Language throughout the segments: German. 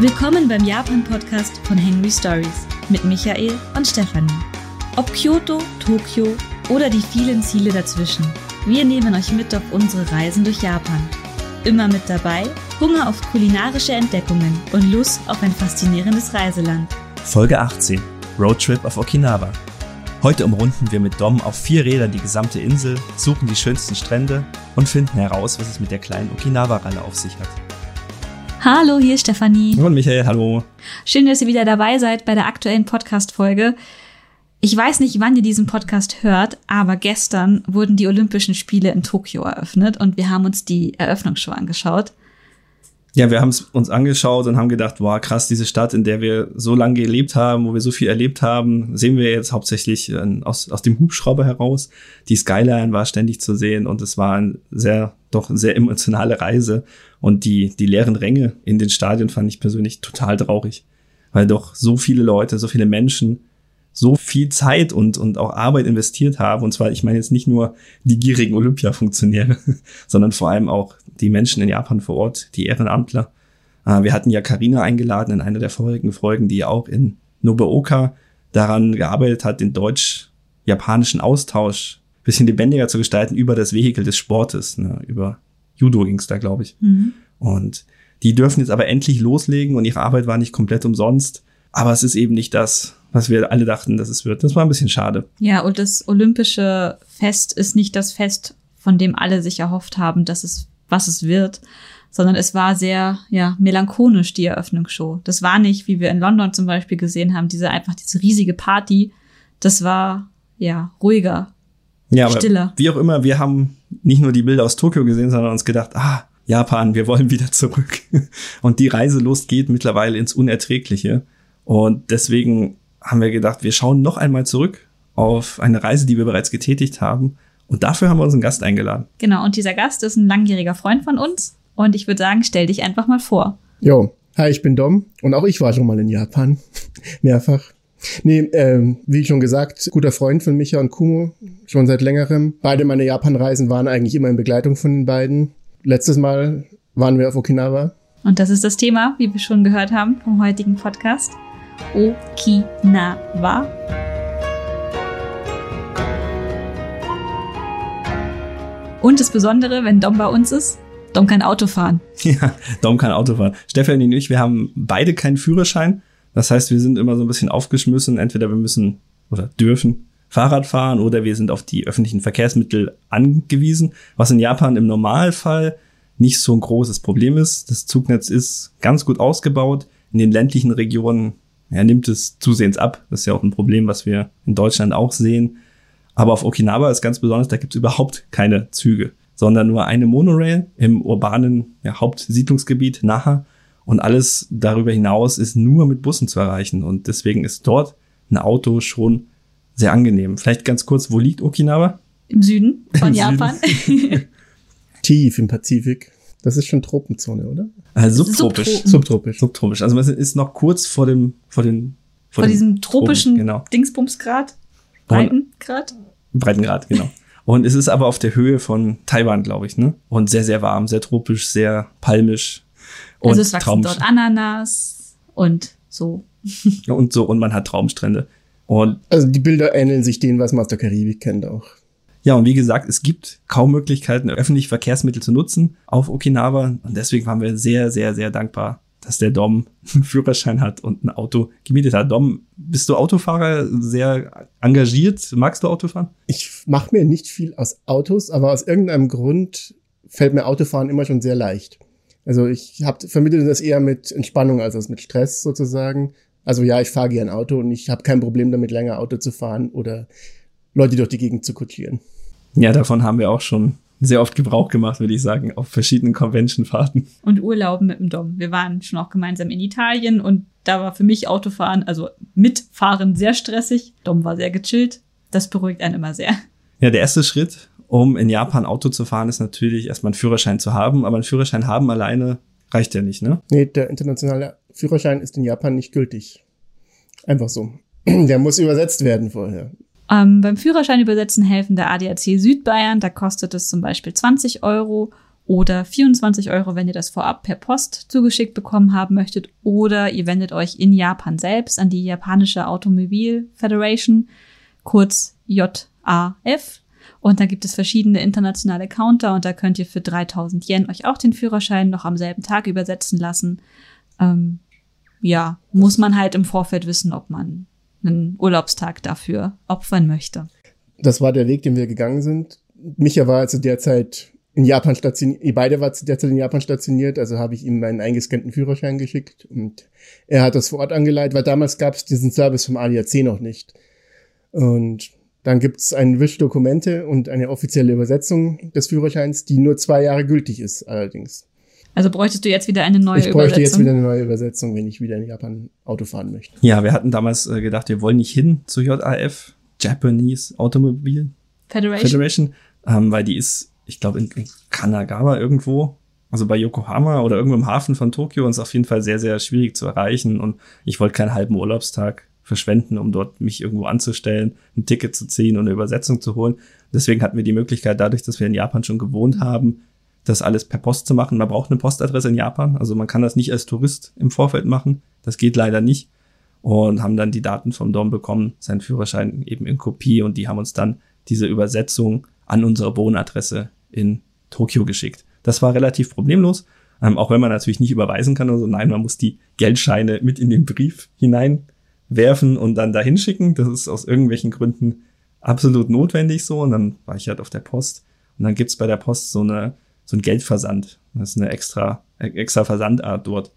Willkommen beim Japan-Podcast von Henry Stories mit Michael und Stefanie. Ob Kyoto, Tokio oder die vielen Ziele dazwischen, wir nehmen euch mit auf unsere Reisen durch Japan. Immer mit dabei Hunger auf kulinarische Entdeckungen und Lust auf ein faszinierendes Reiseland. Folge 18 Roadtrip auf Okinawa. Heute umrunden wir mit Dom auf vier Rädern die gesamte Insel, suchen die schönsten Strände und finden heraus, was es mit der kleinen Okinawa-Ralle auf sich hat. Hallo, hier ist Stefanie. Und Michael, hallo. Schön, dass ihr wieder dabei seid bei der aktuellen Podcast-Folge. Ich weiß nicht, wann ihr diesen Podcast hört, aber gestern wurden die Olympischen Spiele in Tokio eröffnet und wir haben uns die Eröffnungsshow angeschaut. Ja, wir haben es uns angeschaut und haben gedacht, wow, krass, diese Stadt, in der wir so lange gelebt haben, wo wir so viel erlebt haben, sehen wir jetzt hauptsächlich äh, aus, aus dem Hubschrauber heraus. Die Skyline war ständig zu sehen und es war eine sehr, doch sehr emotionale Reise. Und die, die leeren Ränge in den Stadien fand ich persönlich total traurig, weil doch so viele Leute, so viele Menschen so viel Zeit und, und auch Arbeit investiert haben. Und zwar, ich meine jetzt nicht nur die gierigen Olympia-Funktionäre, sondern vor allem auch die Menschen in Japan vor Ort, die Ehrenamtler. Äh, wir hatten ja Karina eingeladen in einer der vorigen Folgen, die auch in Nobuoka daran gearbeitet hat, den deutsch-japanischen Austausch bisschen lebendiger zu gestalten über das Vehikel des Sportes, ne, über Judo ging's da, glaube ich. Mhm. Und die dürfen jetzt aber endlich loslegen und ihre Arbeit war nicht komplett umsonst. Aber es ist eben nicht das, was wir alle dachten, dass es wird. Das war ein bisschen schade. Ja, und das olympische Fest ist nicht das Fest, von dem alle sich erhofft haben, dass es, was es wird, sondern es war sehr, ja, melancholisch, die Eröffnungsshow. Das war nicht, wie wir in London zum Beispiel gesehen haben, diese einfach diese riesige Party. Das war, ja, ruhiger, ja, aber stiller. Wie auch immer, wir haben nicht nur die Bilder aus Tokio gesehen, sondern uns gedacht, ah, Japan, wir wollen wieder zurück. Und die Reiselust geht mittlerweile ins Unerträgliche. Und deswegen haben wir gedacht, wir schauen noch einmal zurück auf eine Reise, die wir bereits getätigt haben. Und dafür haben wir uns einen Gast eingeladen. Genau, und dieser Gast ist ein langjähriger Freund von uns. Und ich würde sagen, stell dich einfach mal vor. Jo, hi, ich bin Dom. Und auch ich war schon mal in Japan. Mehrfach. Nee, ähm, wie schon gesagt, guter Freund von Micha und Kumo, schon seit längerem. Beide meine Japan-Reisen waren eigentlich immer in Begleitung von den beiden. Letztes Mal waren wir auf Okinawa. Und das ist das Thema, wie wir schon gehört haben vom heutigen Podcast. Okinawa. Und das Besondere, wenn Dom bei uns ist, Dom kann Auto fahren. Ja, Dom kann Auto fahren. Stefanie und ich, wir haben beide keinen Führerschein. Das heißt, wir sind immer so ein bisschen aufgeschmissen. Entweder wir müssen oder dürfen Fahrrad fahren oder wir sind auf die öffentlichen Verkehrsmittel angewiesen, was in Japan im Normalfall nicht so ein großes Problem ist. Das Zugnetz ist ganz gut ausgebaut. In den ländlichen Regionen ja, nimmt es zusehends ab. Das ist ja auch ein Problem, was wir in Deutschland auch sehen. Aber auf Okinawa ist ganz besonders, da gibt es überhaupt keine Züge, sondern nur eine Monorail im urbanen ja, Hauptsiedlungsgebiet Naha. Und alles darüber hinaus ist nur mit Bussen zu erreichen. Und deswegen ist dort ein Auto schon sehr angenehm. Vielleicht ganz kurz, wo liegt Okinawa? Im Süden von Im Japan. Süden. Tief im Pazifik. Das ist schon Tropenzone, oder? Also subtropisch. Subtropisch. Subtropisch. Also man ist noch kurz vor dem, vor den, vor, vor diesem tropischen Tropen, genau. Dingsbumsgrad. Breitengrad? Breitengrad, genau. Und es ist aber auf der Höhe von Taiwan, glaube ich, ne? Und sehr, sehr warm, sehr tropisch, sehr palmisch. Und also es wachsen Traum dort Ananas und so. und so, und man hat Traumstrände. Und also die Bilder ähneln sich denen, was man aus der Karibik kennt auch. Ja, und wie gesagt, es gibt kaum Möglichkeiten, öffentliche Verkehrsmittel zu nutzen auf Okinawa. Und deswegen waren wir sehr, sehr, sehr dankbar, dass der Dom einen Führerschein hat und ein Auto gemietet hat. Dom, bist du Autofahrer, sehr engagiert? Magst du Autofahren? Ich mache mir nicht viel aus Autos, aber aus irgendeinem Grund fällt mir Autofahren immer schon sehr leicht. Also ich hab, vermittle das eher mit Entspannung als mit Stress sozusagen. Also ja, ich fahre gern Auto und ich habe kein Problem damit, länger Auto zu fahren oder Leute durch die Gegend zu kutschieren. Ja, davon haben wir auch schon sehr oft Gebrauch gemacht, würde ich sagen, auf verschiedenen Convention-Fahrten. Und Urlauben mit dem Dom. Wir waren schon auch gemeinsam in Italien und da war für mich Autofahren, also mitfahren sehr stressig. Dom war sehr gechillt. Das beruhigt einen immer sehr. Ja, der erste Schritt, um in Japan Auto zu fahren, ist natürlich erstmal einen Führerschein zu haben. Aber einen Führerschein haben alleine reicht ja nicht, ne? Nee, der internationale Führerschein ist in Japan nicht gültig. Einfach so. Der muss übersetzt werden vorher. Ähm, beim Führerschein übersetzen helfen der ADAC Südbayern, da kostet es zum Beispiel 20 Euro. oder 24 Euro, wenn ihr das vorab per Post zugeschickt bekommen haben möchtet. Oder ihr wendet euch in Japan selbst an die japanische Automobil Federation, kurz JAF. Und da gibt es verschiedene internationale Counter und da könnt ihr für 3000 Yen euch auch den Führerschein noch am selben Tag übersetzen lassen. Ähm, ja, muss man halt im Vorfeld wissen, ob man einen Urlaubstag dafür opfern möchte. Das war der Weg, den wir gegangen sind. Micha war zu der Zeit in Japan stationiert, ihr beide war zu der in Japan stationiert, also habe ich ihm meinen eingescannten Führerschein geschickt und er hat das vor Ort angeleitet, weil damals gab es diesen Service vom ADAC noch nicht. Und dann gibt es ein Wischdokumente und eine offizielle Übersetzung des Führerscheins, die nur zwei Jahre gültig ist allerdings. Also bräuchtest du jetzt wieder eine neue ich bräuchte Übersetzung? jetzt wieder eine neue Übersetzung, wenn ich wieder in Japan Auto fahren möchte. Ja, wir hatten damals äh, gedacht, wir wollen nicht hin zu JAF, Japanese Automobile Federation, Federation ähm, weil die ist, ich glaube, in, in Kanagawa irgendwo, also bei Yokohama oder irgendwo im Hafen von Tokio und ist auf jeden Fall sehr, sehr schwierig zu erreichen. Und ich wollte keinen halben Urlaubstag verschwenden, um dort mich irgendwo anzustellen, ein Ticket zu ziehen und eine Übersetzung zu holen. Deswegen hatten wir die Möglichkeit, dadurch, dass wir in Japan schon gewohnt haben, das alles per Post zu machen. Man braucht eine Postadresse in Japan, also man kann das nicht als Tourist im Vorfeld machen. Das geht leider nicht. Und haben dann die Daten vom Dom bekommen, seinen Führerschein eben in Kopie und die haben uns dann diese Übersetzung an unsere Wohnadresse in Tokio geschickt. Das war relativ problemlos, ähm, auch wenn man natürlich nicht überweisen kann oder. Nein, man muss die Geldscheine mit in den Brief hinein werfen und dann dahin schicken. Das ist aus irgendwelchen Gründen absolut notwendig so. Und dann war ich halt auf der Post. Und dann gibt's bei der Post so eine, so ein Geldversand. Das ist eine extra, extra Versandart dort.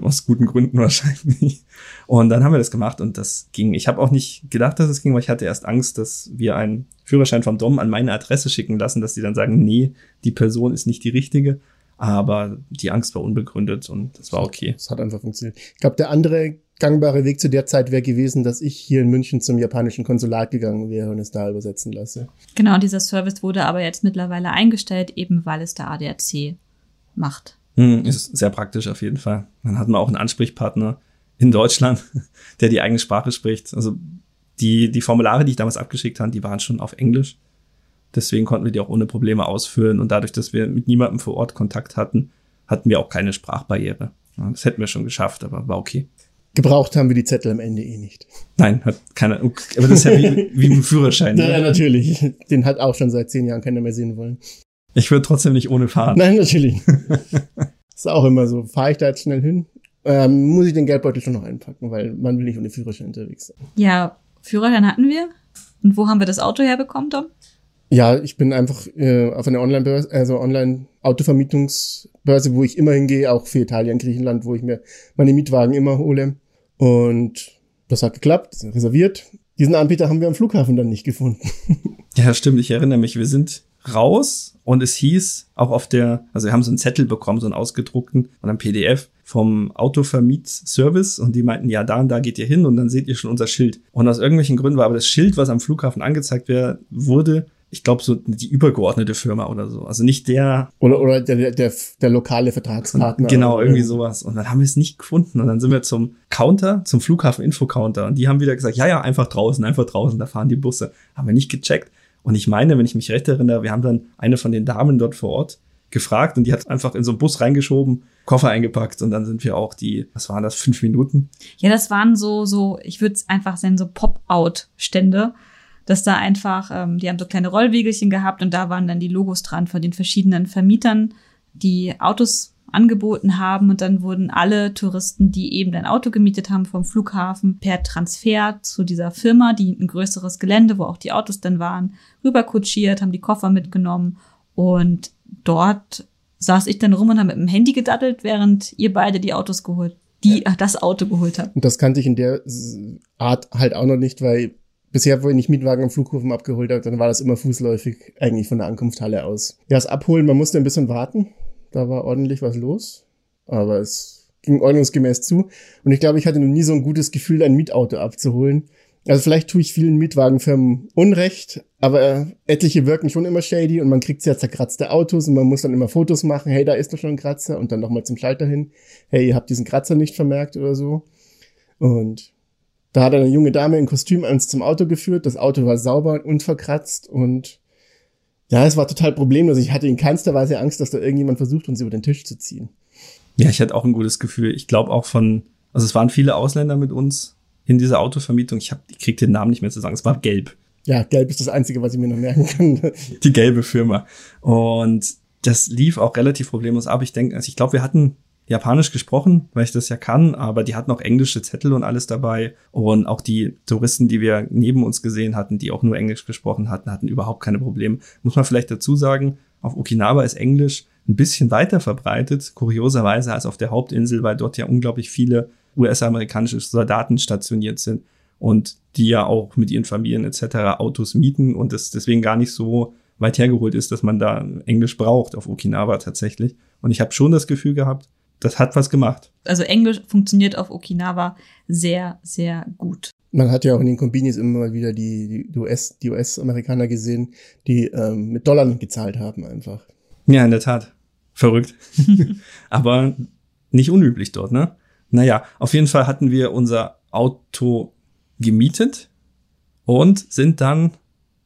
Aus guten Gründen wahrscheinlich. Und dann haben wir das gemacht und das ging. Ich habe auch nicht gedacht, dass es ging, weil ich hatte erst Angst, dass wir einen Führerschein vom Dom an meine Adresse schicken lassen, dass die dann sagen, nee, die Person ist nicht die richtige. Aber die Angst war unbegründet und das war okay. Es hat einfach funktioniert. Ich glaube, der andere gangbare Weg zu der Zeit wäre gewesen, dass ich hier in München zum japanischen Konsulat gegangen wäre und es da übersetzen lasse. Genau, dieser Service wurde aber jetzt mittlerweile eingestellt, eben weil es der ADAC macht. Hm, ist sehr praktisch auf jeden Fall. Dann hat man auch einen Ansprechpartner in Deutschland, der die eigene Sprache spricht. Also die, die Formulare, die ich damals abgeschickt habe, die waren schon auf Englisch. Deswegen konnten wir die auch ohne Probleme ausfüllen. Und dadurch, dass wir mit niemandem vor Ort Kontakt hatten, hatten wir auch keine Sprachbarriere. Das hätten wir schon geschafft, aber war okay. Gebraucht haben wir die Zettel am Ende eh nicht. Nein, hat keiner. Aber das ist ja wie, wie ein Führerschein. Ja, ne? natürlich. Den hat auch schon seit zehn Jahren keiner mehr sehen wollen. Ich würde trotzdem nicht ohne fahren. Nein, natürlich. ist auch immer so. Fahre ich da jetzt schnell hin? Ähm, muss ich den Geldbeutel schon noch einpacken, weil man will nicht ohne Führerschein unterwegs sein. Ja, Führerschein hatten wir. Und wo haben wir das Auto herbekommen, Tom? Ja, ich bin einfach äh, auf einer Online-Börse, also Online-Autovermietungsbörse, wo ich immer hingehe, auch für Italien, Griechenland, wo ich mir meine Mietwagen immer hole. Und das hat geklappt, reserviert. Diesen Anbieter haben wir am Flughafen dann nicht gefunden. ja, stimmt, ich erinnere mich. Wir sind raus und es hieß auch auf der, also wir haben so einen Zettel bekommen, so einen ausgedruckten und ein PDF vom Autovermietservice und die meinten, ja, da und da geht ihr hin und dann seht ihr schon unser Schild. Und aus irgendwelchen Gründen war aber das Schild, was am Flughafen angezeigt wurde, ich glaube, so die übergeordnete Firma oder so. Also nicht der. Oder, oder der, der, der lokale Vertragspartner. Genau, irgendwie sowas. Und dann haben wir es nicht gefunden. Und dann sind wir zum Counter, zum Flughafen-Info-Counter. Und die haben wieder gesagt, ja, ja, einfach draußen, einfach draußen, da fahren die Busse. Haben wir nicht gecheckt. Und ich meine, wenn ich mich recht erinnere, wir haben dann eine von den Damen dort vor Ort gefragt und die hat einfach in so einen Bus reingeschoben, Koffer eingepackt und dann sind wir auch die, was waren das, fünf Minuten? Ja, das waren so, so, ich würde es einfach sagen, so Pop-out-Stände dass da einfach, ähm, die haben so kleine Rollwegelchen gehabt und da waren dann die Logos dran von den verschiedenen Vermietern, die Autos angeboten haben und dann wurden alle Touristen, die eben ein Auto gemietet haben vom Flughafen per Transfer zu dieser Firma, die ein größeres Gelände, wo auch die Autos dann waren, rüberkutschiert, haben die Koffer mitgenommen und dort saß ich dann rum und habe mit dem Handy gedattelt, während ihr beide die Autos geholt, die ja. das Auto geholt habt. Und das kannte ich in der Art halt auch noch nicht, weil bisher, wenn ich Mietwagen am Flughafen abgeholt habe, dann war das immer fußläufig eigentlich von der Ankunftshalle aus. Ja, das Abholen, man musste ein bisschen warten. Da war ordentlich was los. Aber es ging ordnungsgemäß zu. Und ich glaube, ich hatte noch nie so ein gutes Gefühl, ein Mietauto abzuholen. Also vielleicht tue ich vielen Mietwagenfirmen Unrecht, aber etliche wirken schon immer shady und man kriegt sehr zerkratzte Autos und man muss dann immer Fotos machen. Hey, da ist doch schon ein Kratzer und dann nochmal zum Schalter hin. Hey, ihr habt diesen Kratzer nicht vermerkt oder so. Und da hat eine junge Dame in Kostüm uns zum Auto geführt. Das Auto war sauber und unverkratzt und Ja, es war total problemlos. Ich hatte in keinster Weise Angst, dass da irgendjemand versucht, uns über den Tisch zu ziehen. Ja, ich hatte auch ein gutes Gefühl. Ich glaube auch von, also es waren viele Ausländer mit uns in dieser Autovermietung. Ich, hab, ich krieg den Namen nicht mehr zu sagen. Es war gelb. Ja, gelb ist das Einzige, was ich mir noch merken kann. Die gelbe Firma. Und das lief auch relativ problemlos ab. Ich denke, also ich glaube, wir hatten Japanisch gesprochen, weil ich das ja kann, aber die hatten auch englische Zettel und alles dabei. Und auch die Touristen, die wir neben uns gesehen hatten, die auch nur Englisch gesprochen hatten, hatten überhaupt keine Probleme. Muss man vielleicht dazu sagen, auf Okinawa ist Englisch ein bisschen weiter verbreitet, kurioserweise als auf der Hauptinsel, weil dort ja unglaublich viele US-amerikanische Soldaten stationiert sind und die ja auch mit ihren Familien etc. Autos mieten und es deswegen gar nicht so weit hergeholt ist, dass man da Englisch braucht auf Okinawa tatsächlich. Und ich habe schon das Gefühl gehabt, das hat was gemacht. Also Englisch funktioniert auf Okinawa sehr, sehr gut. Man hat ja auch in den Kombinis immer mal wieder die, die US, die US-Amerikaner gesehen, die ähm, mit Dollar gezahlt haben einfach. Ja, in der Tat. Verrückt. Aber nicht unüblich dort, ne? Naja, auf jeden Fall hatten wir unser Auto gemietet und sind dann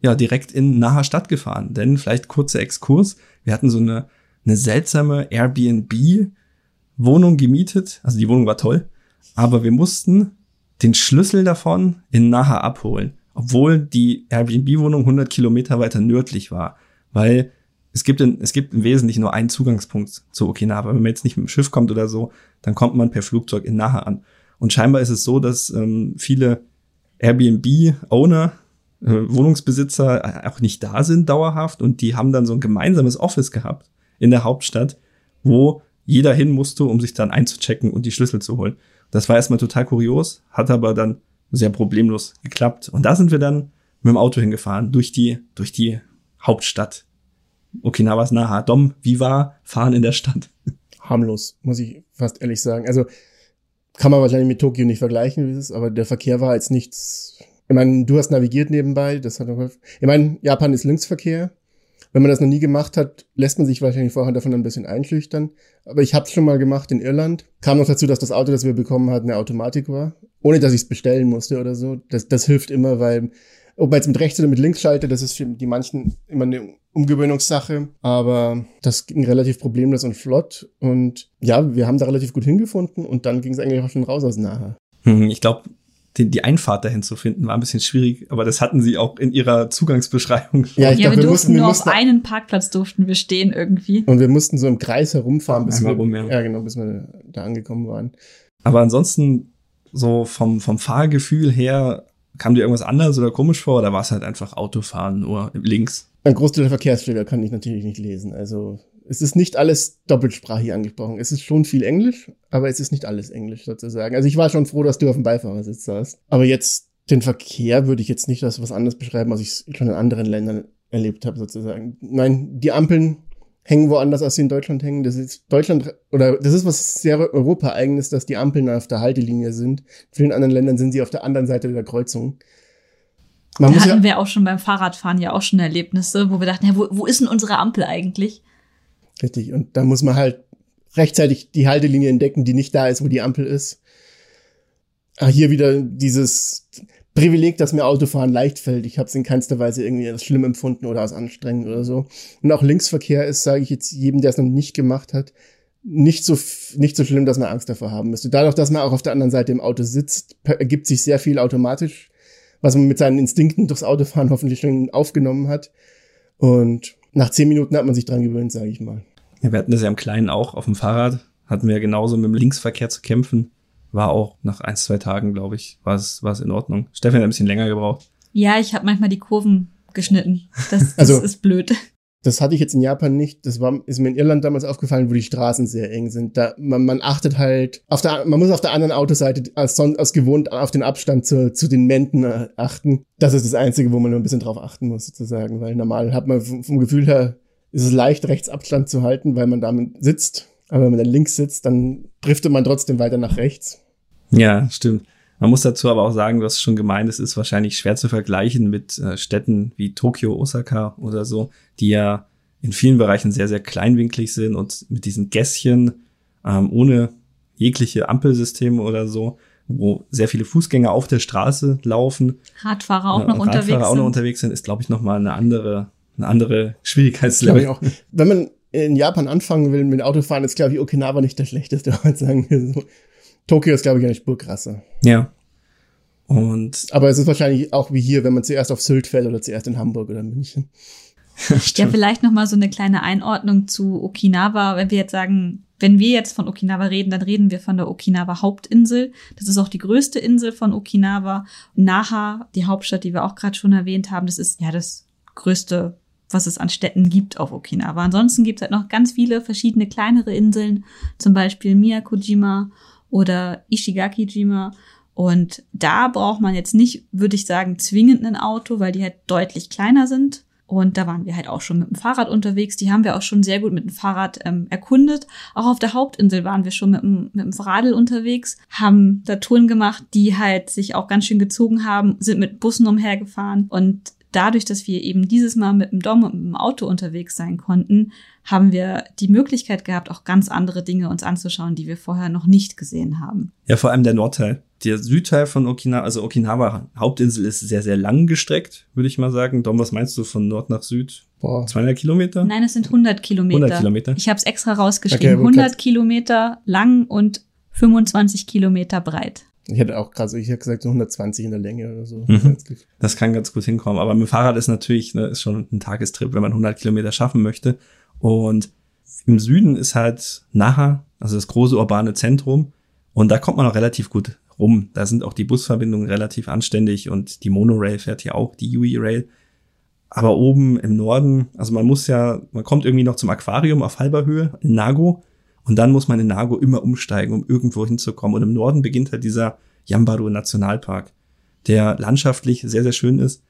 ja direkt in naher Stadt gefahren. Denn vielleicht kurzer Exkurs. Wir hatten so eine, eine seltsame Airbnb Wohnung gemietet. Also die Wohnung war toll. Aber wir mussten den Schlüssel davon in Naha abholen. Obwohl die Airbnb-Wohnung 100 Kilometer weiter nördlich war. Weil es gibt, in, es gibt im Wesentlichen nur einen Zugangspunkt zu Okinawa. Wenn man jetzt nicht mit dem Schiff kommt oder so, dann kommt man per Flugzeug in Naha an. Und scheinbar ist es so, dass ähm, viele Airbnb-Owner, äh, Wohnungsbesitzer auch nicht da sind dauerhaft und die haben dann so ein gemeinsames Office gehabt in der Hauptstadt, wo jeder hin musste, um sich dann einzuchecken und die Schlüssel zu holen. Das war erstmal total kurios, hat aber dann sehr problemlos geklappt. Und da sind wir dann mit dem Auto hingefahren, durch die, durch die Hauptstadt. Okinawas Naha. Dom, wie war Fahren in der Stadt? Harmlos, muss ich fast ehrlich sagen. Also kann man wahrscheinlich mit Tokio nicht vergleichen, wie es ist, aber der Verkehr war jetzt nichts. Ich meine, du hast navigiert nebenbei, das hat auch. Ich meine, Japan ist Linksverkehr. Wenn man das noch nie gemacht hat, lässt man sich wahrscheinlich vorher davon ein bisschen einschüchtern. Aber ich habe es schon mal gemacht in Irland. Kam noch dazu, dass das Auto, das wir bekommen hatten, eine Automatik war. Ohne dass ich es bestellen musste oder so. Das, das hilft immer, weil ob man jetzt mit rechts oder mit links schaltet, das ist für die manchen immer eine Umgewöhnungssache. Aber das ging relativ problemlos und flott. Und ja, wir haben da relativ gut hingefunden und dann ging es eigentlich auch schon raus aus Nahe. Hm, ich glaube, die, die Einfahrt dahin zu finden, war ein bisschen schwierig, aber das hatten sie auch in ihrer Zugangsbeschreibung. Ja, ich ja, glaub, wir, wir durften nur auf einen Parkplatz durften wir stehen irgendwie. Und wir mussten so im Kreis herumfahren, bis wir, rum, ja. ja. genau, bis wir da angekommen waren. Aber ansonsten so vom, vom Fahrgefühl her Kam dir irgendwas anderes oder komisch vor oder war es halt einfach Autofahren nur links? Ein Großteil der Verkehrsschilder kann ich natürlich nicht lesen. Also es ist nicht alles doppelsprachig angesprochen. Es ist schon viel Englisch, aber es ist nicht alles Englisch sozusagen. Also ich war schon froh, dass du auf dem Beifahrersitz saßt. Aber jetzt den Verkehr würde ich jetzt nicht als was anderes beschreiben, als ich schon in anderen Ländern erlebt habe sozusagen. Nein, die Ampeln hängen woanders, als sie in Deutschland hängen. Das ist Deutschland, oder das ist was sehr Europa-eigenes, dass die Ampeln auf der Haltelinie sind. In vielen anderen Ländern sind sie auf der anderen Seite der Kreuzung. Man da hatten ja, wir auch schon beim Fahrradfahren ja auch schon Erlebnisse, wo wir dachten, ja, wo, wo ist denn unsere Ampel eigentlich? Richtig, und da muss man halt rechtzeitig die Haltelinie entdecken, die nicht da ist, wo die Ampel ist. Ah, hier wieder dieses, Privileg, dass mir Autofahren leicht fällt. Ich habe es in keinster Weise irgendwie als schlimm empfunden oder als anstrengend oder so. Und auch Linksverkehr ist, sage ich jetzt jedem, der es noch nicht gemacht hat, nicht so nicht so schlimm, dass man Angst davor haben müsste. Dadurch, dass man auch auf der anderen Seite im Auto sitzt, ergibt sich sehr viel automatisch, was man mit seinen Instinkten durchs Autofahren hoffentlich schon aufgenommen hat. Und nach zehn Minuten hat man sich dran gewöhnt, sage ich mal. Ja, wir hatten das ja im Kleinen auch auf dem Fahrrad. Hatten wir ja genauso mit dem Linksverkehr zu kämpfen war auch nach ein, zwei Tagen, glaube ich, war es, war es in Ordnung. Stefan hat ein bisschen länger gebraucht. Ja, ich habe manchmal die Kurven geschnitten. Das, das also, ist blöd. Das hatte ich jetzt in Japan nicht. Das war, ist mir in Irland damals aufgefallen, wo die Straßen sehr eng sind. Da, man, man achtet halt auf der, man muss auf der anderen Autoseite als, als gewohnt auf den Abstand zu, zu den Mänden äh, achten. Das ist das Einzige, wo man nur ein bisschen drauf achten muss, sozusagen. Weil normal hat man vom, vom Gefühl her, ist es leicht, rechts Abstand zu halten, weil man damit sitzt. Aber wenn man dann links sitzt, dann driftet man trotzdem weiter nach rechts. Ja, stimmt. Man muss dazu aber auch sagen, du hast schon gemeint, es ist wahrscheinlich schwer zu vergleichen mit äh, Städten wie Tokio, Osaka oder so, die ja in vielen Bereichen sehr, sehr kleinwinklig sind und mit diesen Gässchen ähm, ohne jegliche Ampelsysteme oder so, wo sehr viele Fußgänger auf der Straße laufen. Radfahrer auch noch Radfahrer unterwegs auch noch unterwegs sind, ist, glaube ich, nochmal eine andere eine andere Glaube Schwierigkeitslevel. ich auch. Wenn man in Japan anfangen will mit Autofahren, ist, glaube ich, Okinawa nicht der schlechteste Ort, sagen wir so. Tokio ist, glaube ich, eine Spur krasser. Ja. Und Aber es ist wahrscheinlich auch wie hier, wenn man zuerst auf Sylt fährt oder zuerst in Hamburg oder München. Ja, vielleicht noch mal so eine kleine Einordnung zu Okinawa. Wenn wir jetzt sagen, wenn wir jetzt von Okinawa reden, dann reden wir von der Okinawa Hauptinsel. Das ist auch die größte Insel von Okinawa. Naha, die Hauptstadt, die wir auch gerade schon erwähnt haben, das ist ja das größte, was es an Städten gibt auf Okinawa. Ansonsten gibt es halt noch ganz viele verschiedene kleinere Inseln, zum Beispiel Miyakojima oder Ishigaki-jima. Und da braucht man jetzt nicht, würde ich sagen, zwingend ein Auto, weil die halt deutlich kleiner sind. Und da waren wir halt auch schon mit dem Fahrrad unterwegs. Die haben wir auch schon sehr gut mit dem Fahrrad ähm, erkundet. Auch auf der Hauptinsel waren wir schon mit dem, mit dem Radl unterwegs, haben da Touren gemacht, die halt sich auch ganz schön gezogen haben, sind mit Bussen umhergefahren. Und dadurch, dass wir eben dieses Mal mit dem Dom und mit dem Auto unterwegs sein konnten, haben wir die Möglichkeit gehabt, auch ganz andere Dinge uns anzuschauen, die wir vorher noch nicht gesehen haben. ja, vor allem der Nordteil. Der Südteil von Okinawa, also Okinawa Hauptinsel ist sehr, sehr lang gestreckt, würde ich mal sagen. Dom, was meinst du von Nord nach Süd? Boah. 200 Kilometer? Nein, es sind 100 Kilometer. 100 Kilometer. Ich habe es extra rausgeschrieben. Okay, aber 100 Kilometer lang und 25 Kilometer breit. Ich hätte auch gerade, ich hätte gesagt, so 120 in der Länge oder so. Mhm. Das kann ganz gut hinkommen. Aber mit dem Fahrrad ist natürlich, ne, ist schon ein Tagestrip, wenn man 100 Kilometer schaffen möchte. Und im Süden ist halt Naha, also das große urbane Zentrum. Und da kommt man auch relativ gut rum. Da sind auch die Busverbindungen relativ anständig und die Monorail fährt hier auch, die Yui Rail. Aber oben im Norden, also man muss ja, man kommt irgendwie noch zum Aquarium auf halber Höhe in Nago und dann muss man in Nago immer umsteigen, um irgendwo hinzukommen. Und im Norden beginnt halt dieser Yambaru Nationalpark, der landschaftlich sehr, sehr schön ist,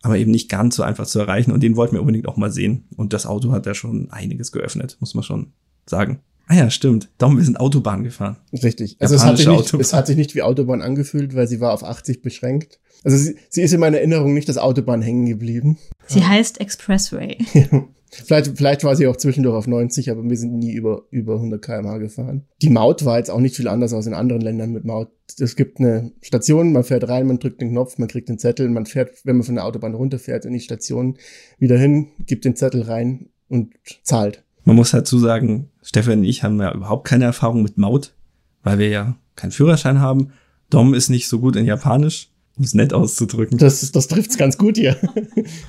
aber eben nicht ganz so einfach zu erreichen. Und den wollten wir unbedingt auch mal sehen. Und das Auto hat da schon einiges geöffnet, muss man schon sagen. Ah ja, stimmt. Darum, wir sind Autobahn gefahren. Richtig. Also es hat, sich nicht, Autobahn. es hat sich nicht wie Autobahn angefühlt, weil sie war auf 80 beschränkt. Also sie, sie ist in meiner Erinnerung nicht das Autobahn hängen geblieben. Sie heißt Expressway. Vielleicht, vielleicht war sie auch zwischendurch auf 90, aber wir sind nie über, über 100 km/h gefahren. Die Maut war jetzt auch nicht viel anders als in anderen Ländern mit Maut. Es gibt eine Station, man fährt rein, man drückt den Knopf, man kriegt den Zettel, man fährt, wenn man von der Autobahn runterfährt, in die Station wieder hin, gibt den Zettel rein und zahlt. Man muss dazu sagen, Stefan und ich haben ja überhaupt keine Erfahrung mit Maut, weil wir ja keinen Führerschein haben. Dom ist nicht so gut in Japanisch, um es nett auszudrücken. Das, das trifft's ganz gut hier.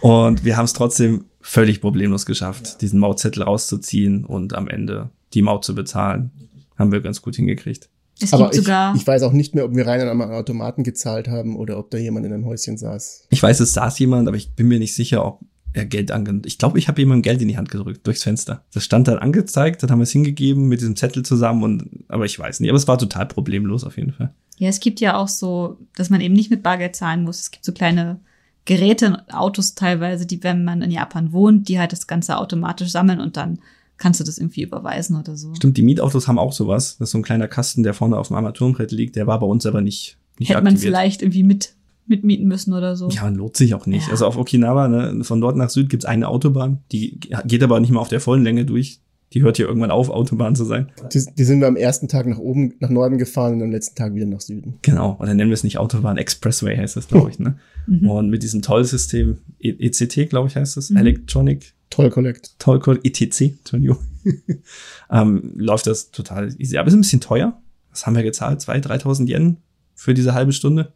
Und wir haben es trotzdem völlig problemlos geschafft, diesen Mautzettel rauszuziehen und am Ende die Maut zu bezahlen. Haben wir ganz gut hingekriegt. Es Aber gibt ich, sogar, ich weiß auch nicht mehr, ob wir rein an einem Automaten gezahlt haben oder ob da jemand in einem Häuschen saß. Ich weiß, es saß jemand, aber ich bin mir nicht sicher, ob er Geld ange... Ich glaube, ich habe jemandem Geld in die Hand gedrückt, durchs Fenster. Das stand dann angezeigt, dann haben wir es hingegeben mit diesem Zettel zusammen und, aber ich weiß nicht. Aber es war total problemlos auf jeden Fall. ja, es gibt ja auch so, dass man eben nicht mit Bargeld zahlen muss. Es gibt so kleine Geräte, Autos teilweise, die, wenn man in Japan wohnt, die halt das Ganze automatisch sammeln und dann kannst du das irgendwie überweisen oder so. Stimmt, die Mietautos haben auch sowas. Das ist so ein kleiner Kasten, der vorne auf dem Armaturenbrett liegt. Der war bei uns aber nicht, nicht Hätte man vielleicht irgendwie mit, mitmieten müssen oder so. Ja, lohnt sich auch nicht. Ja. Also auf Okinawa, ne, von dort nach Süd gibt's eine Autobahn, die geht aber nicht mal auf der vollen Länge durch. Die hört hier irgendwann auf, Autobahn zu sein. Die, die sind wir am ersten Tag nach oben, nach Norden gefahren und am letzten Tag wieder nach Süden. Genau. Und dann nennen wir es nicht Autobahn, Expressway heißt das, glaube ich. Ne? Mhm. Und mit diesem Toll-System, E- ECT, glaube ich, heißt es, Mhm. Electronic Toll Collect. Toll Code, ETC, Entschuldigung, ähm, läuft das total easy. Aber ist ein bisschen teuer. Was haben wir gezahlt? 2.000, 3.000 Yen für diese halbe Stunde?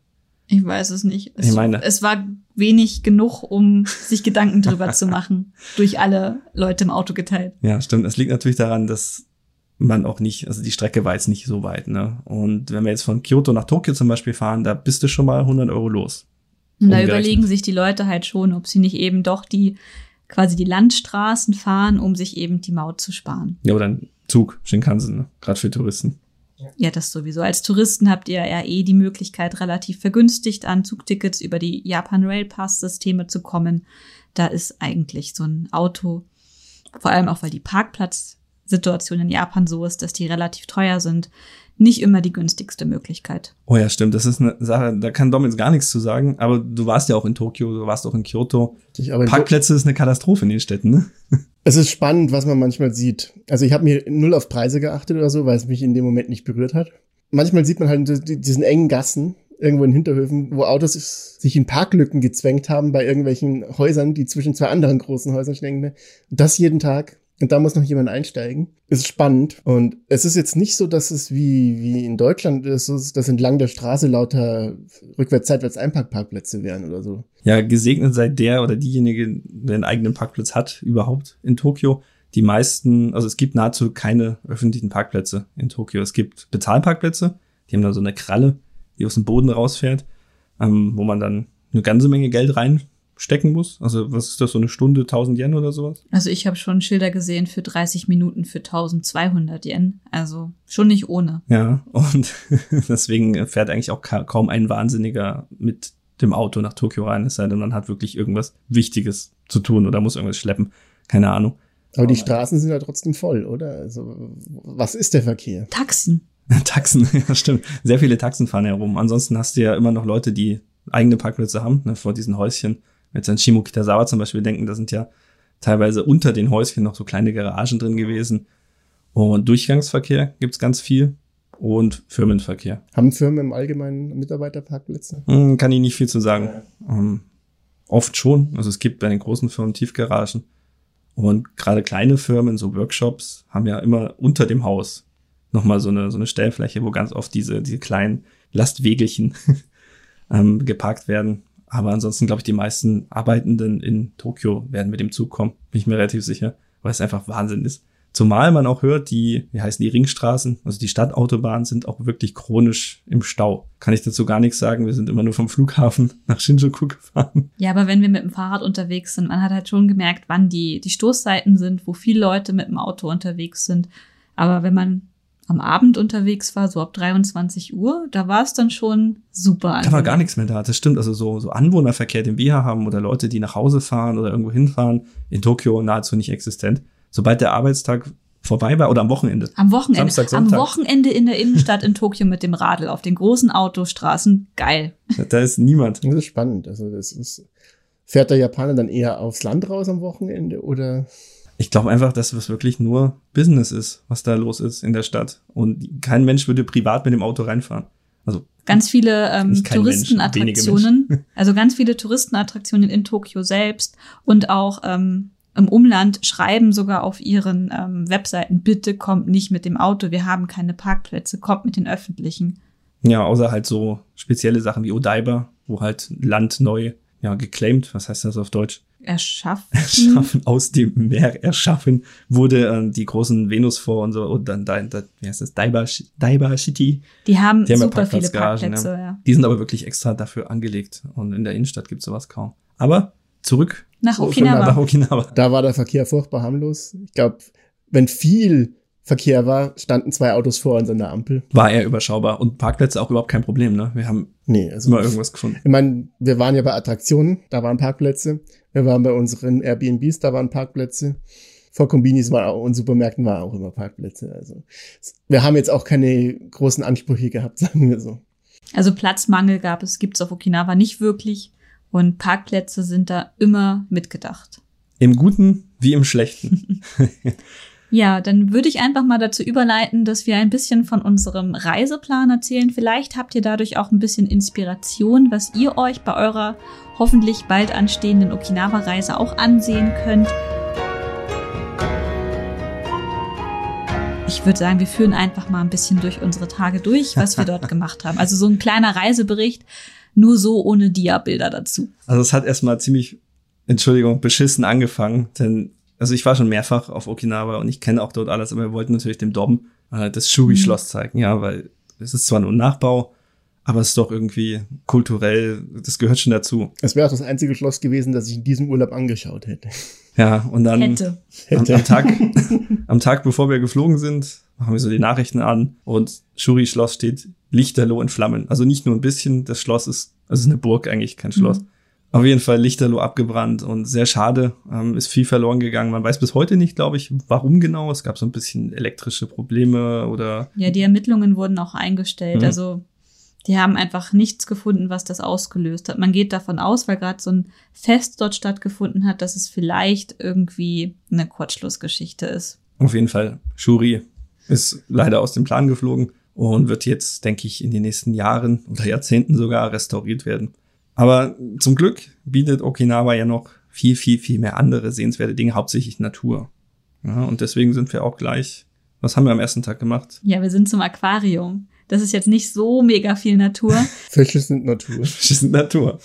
Ich weiß es nicht. Es, Ich meine- es war wenig genug, um sich Gedanken drüber zu machen. Durch alle Leute im Auto geteilt. Ja, stimmt. Es liegt natürlich daran, dass man auch nicht, also die Strecke war jetzt nicht so weit, ne? Und wenn wir jetzt von Kyoto nach Tokio zum Beispiel fahren, da bist du schon mal 100 Euro los. Und da überlegen sich die Leute halt schon, ob sie nicht eben doch die quasi die Landstraßen fahren, um sich eben die Maut zu sparen. Ja, oder ein Zug, Shinkansen, ne? Gerade für Touristen. Ja, das sowieso. Als Touristen habt ihr ja eh die Möglichkeit, relativ vergünstigt an Zugtickets über die Japan Rail Pass Systeme zu kommen. Da ist eigentlich so ein Auto, vor allem auch weil die Parkplatzsituation in Japan so ist, dass die relativ teuer sind, nicht immer die günstigste Möglichkeit. Oh ja, stimmt. Das ist eine Sache, da kann Dom jetzt gar nichts zu sagen, aber du warst ja auch in Tokio, du warst auch in Kyoto. Ich, aber Parkplätze ist eine Katastrophe in den Städten, ne? Es ist spannend, was man manchmal sieht. Also ich habe mir null auf Preise geachtet oder so, weil es mich in dem Moment nicht berührt hat. Manchmal sieht man halt die- diesen engen Gassen irgendwo in Hinterhöfen, wo Autos sich in Parklücken gezwängt haben bei irgendwelchen Häusern, die zwischen zwei anderen großen Häusern stecken. Das jeden Tag. Und da muss noch jemand einsteigen. Ist spannend. Und es ist jetzt nicht so, dass es wie, wie in Deutschland ist, dass entlang der Straße lauter rückwärts, seitwärts Einparkparkplätze wären oder so. Ja, gesegnet sei der oder diejenige, der einen eigenen Parkplatz hat, überhaupt in Tokio. Die meisten, also es gibt nahezu keine öffentlichen Parkplätze in Tokio. Es gibt Bezahlparkplätze, die haben da so eine Kralle, die aus dem Boden rausfährt, ähm, wo man dann eine ganze Menge Geld reinstecken muss. Also was ist das, so eine Stunde, 1000 Yen oder sowas? Also ich habe schon Schilder gesehen für 30 Minuten für 1200 Yen. Also schon nicht ohne. Ja, und deswegen fährt eigentlich auch ka kaum ein Wahnsinniger mit dem Auto nach Tokio rein, es sei denn, man hat wirklich irgendwas Wichtiges zu tun oder muss irgendwas schleppen. Keine Ahnung. Aber die Straßen sind ja trotzdem voll, oder? Also, was ist der Verkehr? Taxen. Taxen, ja stimmt. Sehr viele Taxen fahren herum. Ansonsten hast du ja immer noch Leute, die eigene Parkplätze haben, ne, vor diesen Häuschen. Jetzt an Shimokitazawa zum Beispiel denken, da sind ja teilweise unter den Häuschen noch so kleine Garagen drin gewesen. Und Durchgangsverkehr gibt's ganz viel und Firmenverkehr. Haben Firmen im Allgemeinen Mitarbeiterparkplätze? Hm, kann ich nicht viel zu sagen. Ja. Ähm, oft schon. Also es gibt bei den großen Firmen Tiefgaragen. Und gerade kleine Firmen, so Workshops, haben ja immer unter dem Haus nochmal so eine, so eine Stellfläche, wo ganz oft diese, diese kleinen Lastwegelchen ähm, geparkt werden. Aber ansonsten glaube ich, die meisten Arbeitenden in Tokio werden mit dem Zug kommen, bin ich mir relativ sicher, weil es einfach Wahnsinn ist. Zumal man auch hört, die, wie heißen die Ringstraßen, also die Stadtautobahnen sind auch wirklich chronisch im Stau. Kann ich dazu gar nichts sagen. Wir sind immer nur vom Flughafen nach Shinjuku gefahren. Ja, aber wenn wir mit dem Fahrrad unterwegs sind, man hat halt schon gemerkt, wann die, die Stoßzeiten sind, wo viele Leute mit dem Auto unterwegs sind. Aber wenn man am Abend unterwegs war, so ab 23 Uhr, da war es dann schon super. Da war gar nichts mehr da, das stimmt. Also so, so Anwohnerverkehr, den wir haben oder Leute, die nach Hause fahren oder irgendwo hinfahren, in Tokio nahezu nicht existent sobald der Arbeitstag vorbei war oder am Wochenende. Am Wochenende. Samstag, Sonntag. Am Wochenende in der Innenstadt in Tokio mit dem Radl auf den großen Autostraßen. Geil. Da ist niemand. Das ist spannend. Also das ist, fährt der Japaner dann eher aufs Land raus am Wochenende oder? Ich glaube einfach, dass es wirklich nur Business ist, was da los ist in der Stadt. Und kein Mensch würde privat mit dem Auto reinfahren. Also ganz viele ähm, Touristenattraktionen, also ganz viele Touristenattraktionen in Tokio selbst und auch ähm, im Umland schreiben sogar auf ihren ähm, Webseiten, bitte kommt nicht mit dem Auto, wir haben keine Parkplätze, kommt mit den öffentlichen. Ja, außer halt so spezielle Sachen wie Odaiba, wo halt Land neu, ja, geclaimed, was heißt das auf Deutsch? Erschaffen. Erschaffen, aus dem Meer erschaffen, wurde äh, die großen Venus vor und so, und dann, da, da, wie heißt das, Daiba, Daiba City. Die haben, die haben super viele Parkplätze, ja. ja. Die sind aber wirklich extra dafür angelegt und in der Innenstadt gibt's sowas kaum. Aber zurück nach Okinawa. Nach Okinawa. Da war der Verkehr furchtbar harmlos. Ich glaube, wenn viel Verkehr war, standen zwei Autos vor uns an der Ampel. War eher überschaubar und Parkplätze auch überhaupt kein Problem, ne? Wir haben nee, also immer irgendwas gefunden. Ich meine, wir waren ja bei Attraktionen, da waren Parkplätze. Wir waren bei unseren Airbnbs, da waren Parkplätze. Vor Kombinis war auch, und Supermärkten waren auch immer Parkplätze. Also wir haben jetzt auch keine großen Ansprüche gehabt, sagen wir so. Also Platzmangel gab es, gibt's auf Okinawa nicht wirklich. Und Parkplätze sind da immer mitgedacht. Im Guten wie im Schlechten. ja, dann würde ich einfach mal dazu überleiten, dass wir ein bisschen von unserem Reiseplan erzählen. Vielleicht habt ihr dadurch auch ein bisschen Inspiration, was ihr euch bei eurer hoffentlich bald anstehenden Okinawa-Reise auch ansehen könnt. Ich würde sagen, wir führen einfach mal ein bisschen durch unsere Tage durch, was wir dort gemacht haben. Also so ein kleiner Reisebericht nur so ohne Dia-Bilder dazu. Also es hat erstmal ziemlich, Entschuldigung, beschissen angefangen, denn also ich war schon mehrfach auf Okinawa und ich kenne auch dort alles, aber wir wollten natürlich dem Dom äh, das Shuri-Schloss mhm. zeigen, ja, weil es ist zwar nur ein Nachbau, aber es ist doch irgendwie kulturell, das gehört schon dazu. Es wäre auch das einzige Schloss gewesen, das ich in diesem Urlaub angeschaut hätte. Ja, und dann hätte. Am, am, Tag, am Tag, bevor wir geflogen sind, machen wir so die Nachrichten an und Shuri-Schloss steht Lichterloh in Flammen. Also nicht nur ein bisschen, das Schloss ist, also ist eine Burg eigentlich, kein Schloss. Mhm. Auf jeden Fall Lichterloh abgebrannt und sehr schade, ähm, ist viel verloren gegangen. Man weiß bis heute nicht, glaube ich, warum genau. Es gab so ein bisschen elektrische Probleme oder. Ja, die Ermittlungen wurden auch eingestellt. Mhm. Also die haben einfach nichts gefunden, was das ausgelöst hat. Man geht davon aus, weil gerade so ein Fest dort stattgefunden hat, dass es vielleicht irgendwie eine Kurzschlussgeschichte ist. Auf jeden Fall. Shuri ist leider aus dem Plan geflogen und wird jetzt, denke ich, in den nächsten Jahren oder Jahrzehnten sogar restauriert werden. Aber zum Glück bietet Okinawa ja noch viel, viel, viel mehr andere sehenswerte Dinge, hauptsächlich Natur. Ja, und deswegen sind wir auch gleich. Was haben wir am ersten Tag gemacht? Ja, wir sind zum Aquarium. Das ist jetzt nicht so mega viel Natur. Fische sind Natur. Fische sind Natur.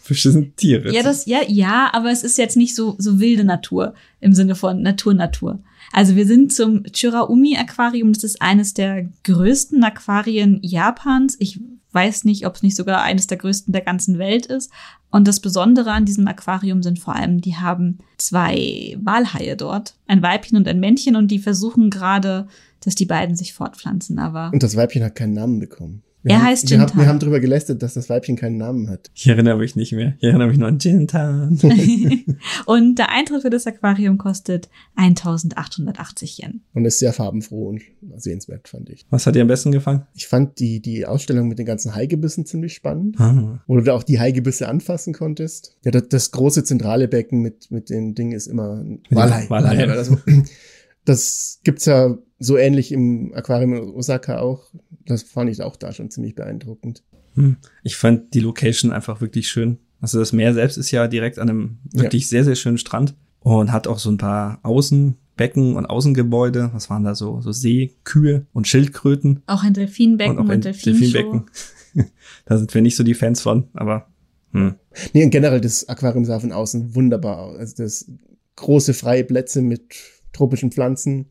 Fische sind Tiere. Ja, das, ja, ja, aber es ist jetzt nicht so, so wilde Natur im Sinne von Natur, Natur. Also wir sind zum Chiraumi Aquarium. Das ist eines der größten Aquarien Japans. Ich weiß nicht, ob es nicht sogar eines der größten der ganzen Welt ist. Und das Besondere an diesem Aquarium sind vor allem, die haben zwei Walhaie dort, ein Weibchen und ein Männchen, und die versuchen gerade dass die beiden sich fortpflanzen, aber. Und das Weibchen hat keinen Namen bekommen. Wir er haben, heißt wir Jintan. haben, wir haben darüber gelästert, dass das Weibchen keinen Namen hat. Ich erinnere mich nicht mehr. Ich erinnere mich nur an Jintan. und der Eintritt für das Aquarium kostet 1880 Yen. Und ist sehr farbenfroh und sehenswert, fand ich. Was hat dir am besten gefallen? Ich fand die, die Ausstellung mit den ganzen Haigebissen ziemlich spannend. Ah. Wo du da auch die Haigebisse anfassen konntest. Ja, das, das große zentrale Becken mit, mit den Dingen ist immer Walhai. Walhai. Walhai. Das, das gibt's ja so ähnlich im Aquarium in Osaka auch. Das fand ich auch da schon ziemlich beeindruckend. Hm. Ich fand die Location einfach wirklich schön. Also das Meer selbst ist ja direkt an einem wirklich ja. sehr, sehr schönen Strand und hat auch so ein paar Außenbecken und Außengebäude. Was waren da so? So Seekühe und Schildkröten. Auch ein Delfinbecken und, auch ein und Delfinbecken. da sind wir nicht so die Fans von, aber hm. Nee, generell das Aquarium sah von außen wunderbar aus. Also das große freie Plätze mit tropischen Pflanzen.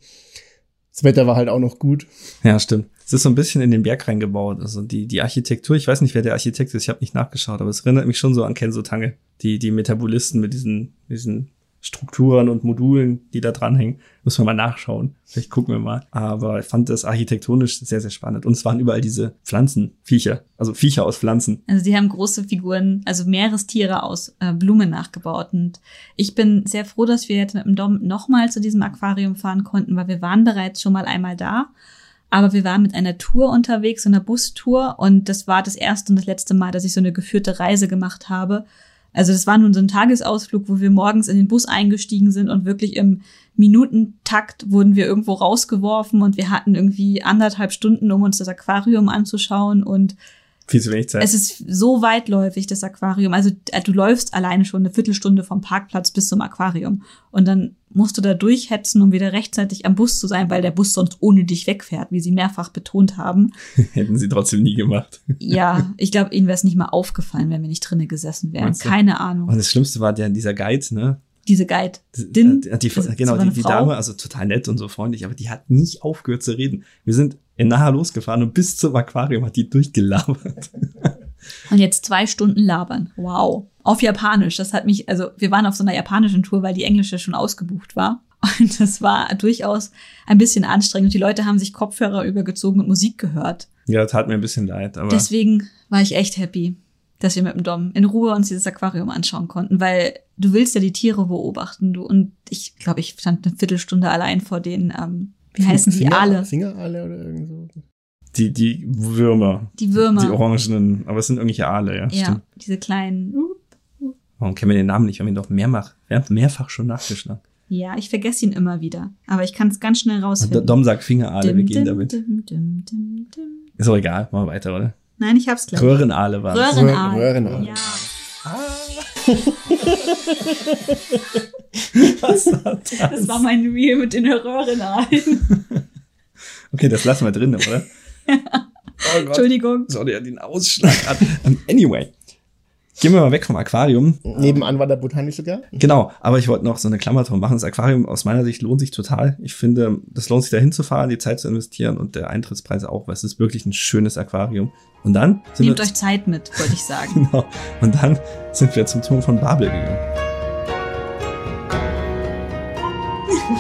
Das Wetter war halt auch noch gut. Ja, stimmt. Es ist so ein bisschen in den Berg reingebaut. Also die, die Architektur, ich weiß nicht, wer der Architekt ist, ich habe nicht nachgeschaut, aber es erinnert mich schon so an Kenzo Tange. Die, die Metabolisten mit diesen, diesen Strukturen und Modulen, die da dranhängen. Muss man mal nachschauen. Vielleicht gucken wir mal. Aber ich fand das architektonisch sehr, sehr spannend. Und es waren überall diese Pflanzen, Viecher. Also Viecher aus Pflanzen. Also sie haben große Figuren, also Meerestiere aus äh, Blumen nachgebaut. Und ich bin sehr froh, dass wir jetzt mit dem Dom nochmal zu diesem Aquarium fahren konnten, weil wir waren bereits schon mal einmal da. Aber wir waren mit einer Tour unterwegs, so einer Bustour. Und das war das erste und das letzte Mal, dass ich so eine geführte Reise gemacht habe. Also das war nun so ein Tagesausflug, wo wir morgens in den Bus eingestiegen sind und wirklich im Minutentakt wurden wir irgendwo rausgeworfen und wir hatten irgendwie anderthalb Stunden, um uns das Aquarium anzuschauen und viel zu wenig Zeit. Es ist so weitläufig, das Aquarium. Also du läufst alleine schon eine Viertelstunde vom Parkplatz bis zum Aquarium. Und dann musst du da durchhetzen, um wieder rechtzeitig am Bus zu sein, weil der Bus sonst ohne dich wegfährt, wie sie mehrfach betont haben. Hätten sie trotzdem nie gemacht. ja, ich glaube, ihnen wäre es nicht mal aufgefallen, wenn wir nicht drinnen gesessen wären. Keine Ahnung. Und das Schlimmste war ja dieser Guide, ne? Diese Guide. Din, die, die, also, genau, die, die Dame, also total nett und so freundlich, aber die hat nicht aufgehört zu reden. Wir sind in Naha losgefahren und bis zum Aquarium hat die durchgelabert. Und jetzt zwei Stunden labern. Wow. Auf Japanisch. Das hat mich, also wir waren auf so einer japanischen Tour, weil die englische schon ausgebucht war. Und das war durchaus ein bisschen anstrengend. Und die Leute haben sich Kopfhörer übergezogen und Musik gehört. Ja, tat mir ein bisschen leid, aber. Deswegen war ich echt happy, dass wir mit dem Dom in Ruhe uns dieses Aquarium anschauen konnten, weil du willst ja die Tiere beobachten, du. Und ich glaube, ich stand eine Viertelstunde allein vor den, ähm, wie heißen Finger, die Aale? Fingeraale oder irgend so. Die, die Würmer. Die Würmer. Die orangenen, aber es sind irgendwelche Aale, ja. Ja, stimmt. diese kleinen. Warum kennen wir den Namen nicht? Wir haben ihn doch mehrfach, mehrfach schon nachgeschlagen. Ja, ich vergesse ihn immer wieder. Aber ich kann es ganz schnell rausfinden. Dom sagt Fingeraale, Dim, wir gehen dim, damit. dim, dim, dim, dim. Ist auch egal, machen wir weiter, oder? Nein, ich hab's gleich. Röhrenaale waren es. Röhrenaal. Röhrenaal. Ja. Was war das? Das war mein Reel mit den Röhrenaalen. Okay, das lassen wir drin, oder? Oh Gott. Entschuldigung. So, der den Ausschlag hat. Um, anyway. Gehen wir mal weg vom Aquarium. Nebenan war der botanische Garten. Genau, aber ich wollte noch so eine Klammer drum machen. Das Aquarium aus meiner Sicht lohnt sich total. Ich finde, das lohnt sich da hinzufahren, die Zeit zu investieren und der Eintrittspreis auch, weil es ist wirklich ein schönes Aquarium. Und dann sind Nehmt wir euch Zeit mit, wollte ich sagen. genau. Und dann sind wir zum Turm von Babel gegangen.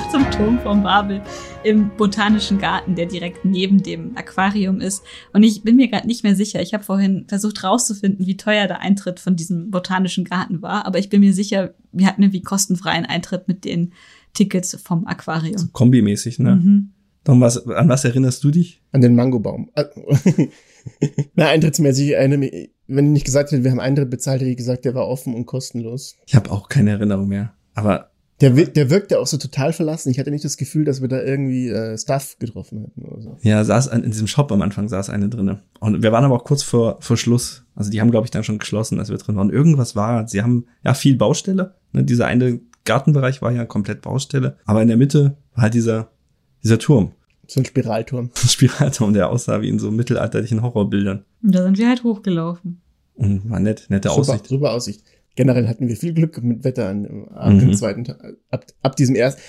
Zum Turm von Babel im Botanischen Garten, der direkt neben dem Aquarium ist. Und ich bin mir gerade nicht mehr sicher. Ich habe vorhin versucht rauszufinden, wie teuer der Eintritt von diesem Botanischen Garten war. Aber ich bin mir sicher, wir hatten irgendwie kostenfreien Eintritt mit den Tickets vom Aquarium. So kombimäßig, ne? Mhm. Tom, was, an was erinnerst du dich? An den Mangobaum. Na, eintrittsmäßig, eine, wenn ich nicht gesagt hätte, wir haben Eintritt bezahlt, hätte ich gesagt, der war offen und kostenlos. Ich habe auch keine Erinnerung mehr. Aber Der, wir- der wirkte auch so total verlassen. Ich hatte nicht das Gefühl, dass wir da irgendwie äh, Stuff getroffen hätten oder so. Ja, saß ein, in diesem Shop am Anfang saß eine drinne. Und wir waren aber auch kurz vor, vor Schluss. Also die haben, glaube ich, dann schon geschlossen, als wir drin waren. Irgendwas war, sie haben ja viel Baustelle. Ne? Dieser eine Gartenbereich war ja komplett Baustelle. Aber in der Mitte war halt dieser, dieser Turm. So ein Spiralturm. Ein Spiralturm, der aussah wie in so mittelalterlichen Horrorbildern. Und da sind wir halt hochgelaufen. Und war nett, nette Super, Aussicht. super Aussicht. Generell hatten wir viel Glück mit Wetter an, ab dem Mhm. zweiten Tag, ab, ab diesem ersten.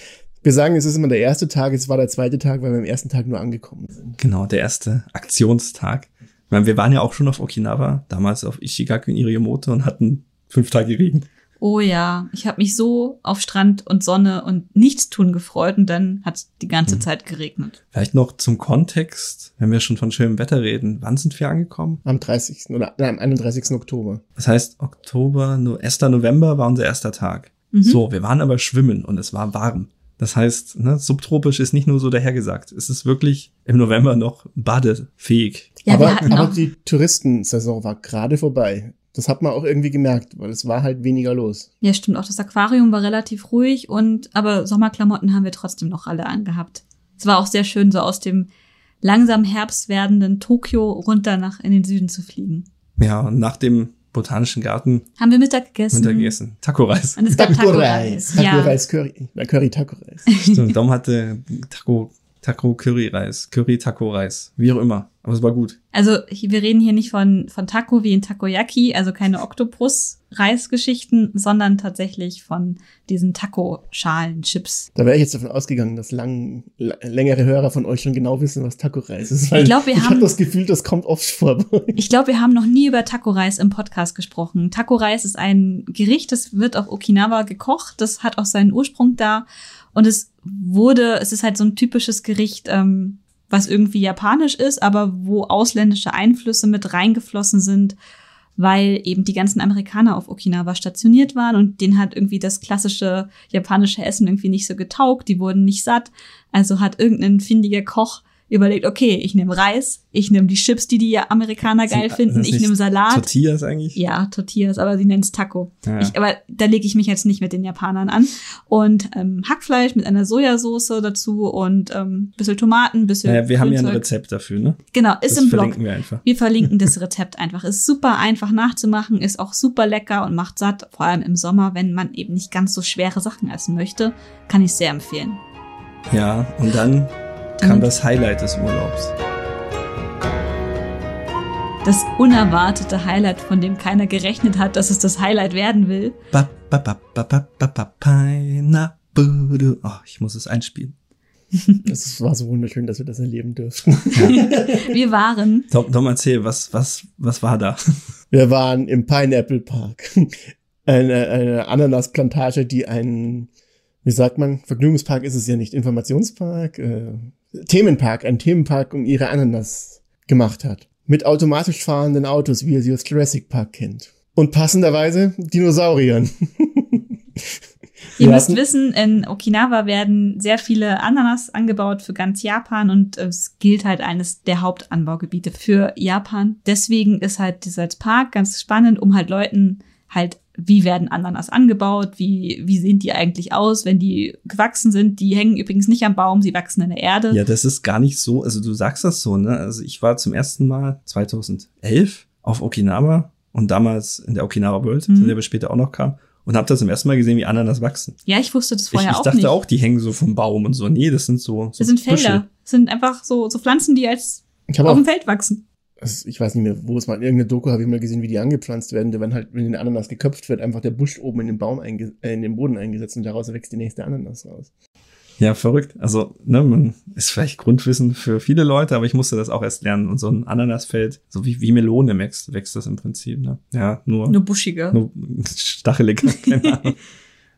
Wir sagen, es ist immer der erste Tag, es war der zweite Tag, weil wir am ersten Tag nur angekommen sind. Genau, der erste Aktionstag. Ich meine, wir waren ja auch schon auf Okinawa, damals auf Ishigaki in Iriomote und hatten fünf Tage Regen. Oh ja, ich habe mich so auf Strand und Sonne und Nichtstun gefreut und dann hat es die ganze Mhm. Zeit geregnet. Vielleicht noch zum Kontext, wenn wir schon von schönem Wetter reden. Wann sind wir angekommen? Am 30. oder nein, am 31. Oktober. Das heißt, Oktober, no, 1. November war unser erster Tag. Mhm. So, wir waren aber schwimmen und es war warm. Das heißt, ne, subtropisch ist nicht nur so dahergesagt. Es ist wirklich im November noch badefähig. Ja, aber aber die Touristensaison war gerade vorbei. Das hat man auch irgendwie gemerkt, weil es war halt weniger los. ja stimmt, auch das Aquarium war relativ ruhig und aber Sommerklamotten haben wir trotzdem noch alle angehabt. Es war auch sehr schön, so aus dem langsam herbst werdenden Tokio runter nach in den Süden zu fliegen. Ja, und nach dem botanischen Garten Haben wir Mittag gegessen. Taco-Reis. Und es gab Taco-Reis. Taco-Reis. Ja. Taco-Reis Curry. Na, Curry-Taco-Reis. Stimmt, Dom hatte Taco, Taco Curry-Reis, Curry-Taco-Reis, wie auch immer. Aber es war gut. Also wir reden hier nicht von, von Taco wie in Takoyaki, also keine Oktopus-Reisgeschichten, sondern tatsächlich von diesen Taco-Schalen-Chips. Da wäre ich jetzt davon ausgegangen, dass lang, längere Hörer von euch schon genau wissen, was Taco-Reis ist. Ich glaub, wir ich haben- hab das Gefühl, das kommt oft vor. Ich glaube, wir haben noch nie über Taco-Reis im Podcast gesprochen. Taco-Reis ist ein Gericht, das wird auf Okinawa gekocht. Das hat auch seinen Ursprung da. Und es wurde, es ist halt so ein typisches Gericht, ähm, was irgendwie japanisch ist, aber wo ausländische Einflüsse mit reingeflossen sind, weil eben die ganzen Amerikaner auf Okinawa stationiert waren und denen hat irgendwie das klassische japanische Essen irgendwie nicht so getaugt. Die wurden nicht satt. Also hat irgendein findiger Koch überlegt, okay, ich nehme Reis, ich nehme die Chips, die die Amerikaner geil Sind- finden, ich nehme Salat. Tortillas eigentlich? Ja, Tortillas, aber sie nennen es Taco. Ja. Ich, aber da lege ich mich jetzt nicht mit den Japanern an. Und ähm, Hackfleisch mit einer Sojasauce dazu und ähm, bisschen Tomaten, bisschen Naja, wir haben ja ein Grünzeug. Rezept dafür, ne? Genau, ist das im Blog. verlinken wir einfach. Wir verlinken das Rezept einfach. Ist super einfach nachzumachen, ist auch super lecker und macht satt, vor allem im Sommer, wenn man eben nicht ganz so schwere Sachen essen möchte, kann ich sehr empfehlen. Ja, und dann kam das Highlight des Urlaubs. das unerwartete Highlight, von dem keiner gerechnet hat, dass es das Highlight werden will. Ba, ba, ba, ba, ba, ba, ba, Pineapple. Oh, ich muss es einspielen. Es war so wunderschön, dass wir das erleben durften. Wir waren Tom, Tom erzähl, was, was, was war da? Wir waren im Pineapple Park. Eine, eine Ananasplantage, die ein, wie sagt man, Vergnügungspark ist es ja nicht, Informationspark, äh, Themenpark, ein Themenpark um ihre Ananas gemacht hat. Mit automatisch fahrenden Autos, wie ihr sie aus Jurassic Park kennt. Und passenderweise Dinosauriern. Ihr Wir müsst wissen, in Okinawa werden sehr viele Ananas angebaut für ganz Japan und es gilt halt eines der Hauptanbaugebiete für Japan. Deswegen ist halt dieser Park ganz spannend, um halt Leuten halt, wie werden Ananas angebaut, wie, wie sehen die eigentlich aus, wenn die gewachsen sind. Die hängen übrigens nicht am Baum, sie wachsen in der Erde. Ja, das ist gar nicht so, also du sagst das so, ne? Also ich war zum ersten Mal 2011 auf Okinawa und damals in der Okinawa World, Mhm. zu der wir später auch noch kamen, und habe das zum ersten Mal gesehen, wie Ananas wachsen. Ja, ich wusste das Ich, vorher ich auch dachte nicht. auch, die hängen so vom Baum und so. Nee, das sind so, so das sind. Felder. Das sind einfach so, so Pflanzen, die als Ich auf auch, dem Feld wachsen. Also ich weiß nicht mehr, wo es mal in irgendeiner Doku habe ich mal gesehen, wie die angepflanzt werden. Da werden halt, wenn eine Ananas geköpft wird, einfach der Busch oben in den Baum einge äh, in den Boden eingesetzt und daraus wächst die nächste Ananas raus. Ja, verrückt. Also, ne, man ist vielleicht Grundwissen für viele Leute, aber ich musste das auch erst lernen. Und so ein Ananasfeld, so wie, wie Melone wächst, wächst das im Prinzip, ne? Ja, nur, Nur buschiger. nur stacheliger, keine Ahnung.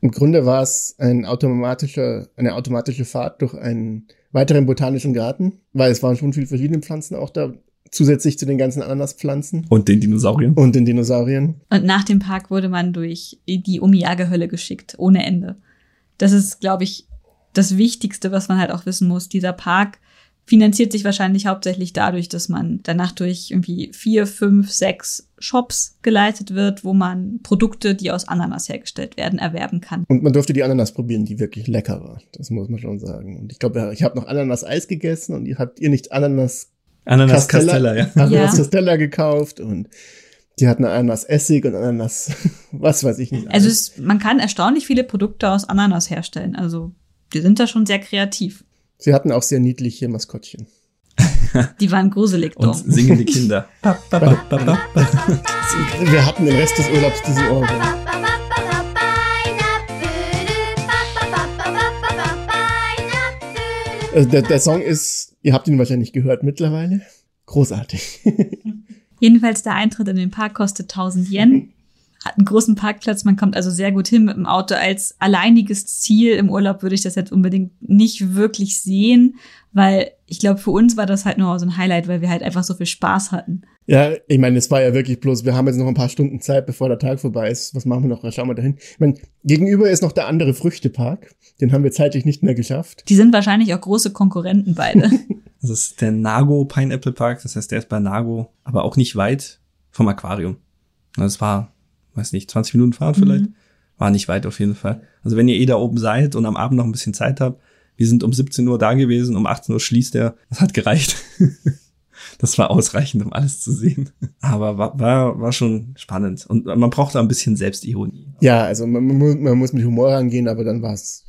Im Grunde war es ein automatischer, eine automatische Fahrt durch einen weiteren botanischen Garten, weil es waren schon viele verschiedene Pflanzen auch da, zusätzlich zu den ganzen Ananaspflanzen Und den Dinosauriern. und den Dinosauriern. Und nach dem Park wurde man durch die Omiyage-Hölle geschickt, ohne Ende. Das ist, glaube ich, das Wichtigste, was man halt auch wissen muss. Dieser Park finanziert sich wahrscheinlich hauptsächlich dadurch, dass man danach durch irgendwie vier, fünf, sechs Shops geleitet wird, wo man Produkte, die aus Ananas hergestellt werden, erwerben kann. Und man durfte die Ananas probieren, die wirklich lecker war. Das muss man schon sagen. Und ich glaube, ich habe noch Ananas-Eis gegessen und ihr habt ihr nicht Ananas Ananas Castella, ja. Ananas Ja. Castella gekauft und die hatten Ananas Essig und Ananas, was weiß ich nicht. Also es, man kann erstaunlich viele Produkte aus Ananas herstellen. Also die sind da schon sehr kreativ. Sie hatten auch sehr niedliche Maskottchen. Die waren gruselig Und dumm. singende Kinder. Wir hatten den Rest des Urlaubs diesen Ohrwurm. Also der, der Song ist, ihr habt ihn wahrscheinlich gehört mittlerweile. Großartig. Jedenfalls der Eintritt in den Park kostet 1000 Yen. Hat einen großen Parkplatz, man kommt also sehr gut hin mit dem Auto. Als alleiniges Ziel im Urlaub würde ich das jetzt unbedingt nicht wirklich sehen, weil ich glaube, für uns war das halt nur so ein Highlight, weil wir halt einfach so viel Spaß hatten. Ja, ich meine, es war ja wirklich bloß, wir haben jetzt noch ein paar Stunden Zeit, bevor der Tag vorbei ist. Was machen wir noch? Schauen wir dahin. Ich meine, gegenüber ist noch der andere Früchtepark. Den haben wir zeitlich nicht mehr geschafft. Die sind wahrscheinlich auch große Konkurrenten beide. Das ist der Nago Pineapple Park, das heißt, der ist bei Nago, aber auch nicht weit vom Aquarium. Das war, weiß nicht, 20 Minuten Fahrt vielleicht. Mhm. War nicht weit auf jeden Fall. Also wenn ihr eh da oben seid und am Abend noch ein bisschen Zeit habt, wir sind um 17 Uhr da gewesen, um 18 Uhr schließt er. Das hat gereicht. Das war ausreichend, um alles zu sehen. Aber war, war, war schon spannend. Und man braucht da ein bisschen Selbstironie. Ja, also man, man, muss- man muss mit Humor rangehen, aber dann war es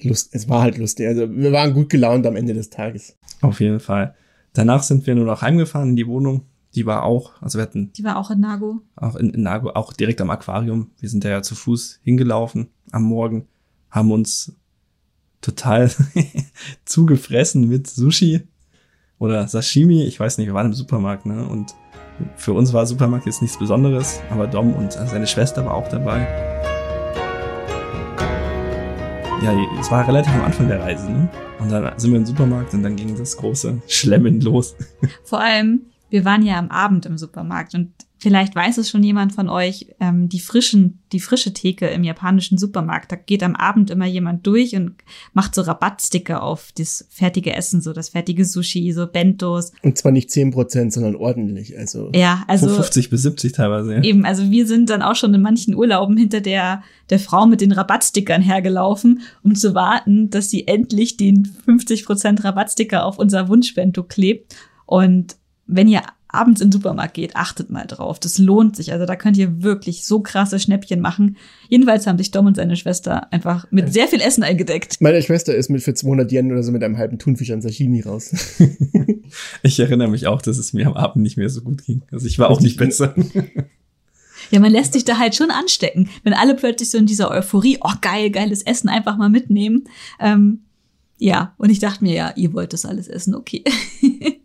Lust, es war halt lustig. Also wir waren gut gelaunt am Ende des Tages. Auf jeden Fall. Danach sind wir nur noch heimgefahren in die Wohnung. Die war auch, also wir hatten Die war auch in Nago. auch in, in Nago, auch direkt am Aquarium. Wir sind da ja zu Fuß hingelaufen am Morgen, haben uns total zugefressen mit Sushi oder Sashimi. Ich weiß nicht, wir waren im Supermarkt, ne? Und für uns war Supermarkt jetzt nichts Besonderes, aber Dom und seine Schwester war auch dabei. Ja, es war relativ am Anfang der Reise, ne? Und dann sind wir im Supermarkt und dann ging das große Schlemmen los. Vor allem, wir waren ja am Abend im Supermarkt und vielleicht weiß es schon jemand von euch, ähm, die frischen, die frische Theke im japanischen Supermarkt, da geht am Abend immer jemand durch und macht so Rabattsticker auf das fertige Essen, so das fertige Sushi, so Bentos. Und zwar nicht 10%, sondern ordentlich. Also Ja, Von also 50 bis 70 teilweise, ja. Eben, also wir sind dann auch schon in manchen Urlauben hinter der, der Frau mit den Rabattstickern hergelaufen, um zu warten, dass sie endlich den 50% Rabattsticker auf unser Wunschbento klebt. Und wenn ihr abends in den Supermarkt geht, achtet mal drauf. Das lohnt sich. Also da könnt ihr wirklich so krasse Schnäppchen machen. Jedenfalls haben sich Dom und seine Schwester einfach mit sehr viel Essen eingedeckt. meine Schwester ist mit für 200 Yen oder so mit einem halben Thunfisch an Sashimi raus. Ich erinnere mich auch, dass es mir am Abend nicht mehr so gut ging. Also ich war auch nicht besser. Ja, man lässt sich da halt schon anstecken, wenn alle plötzlich so in dieser Euphorie, oh geil, geiles Essen einfach mal mitnehmen. Ähm, ja, und ich dachte mir, ja, ihr wollt das alles essen, okay.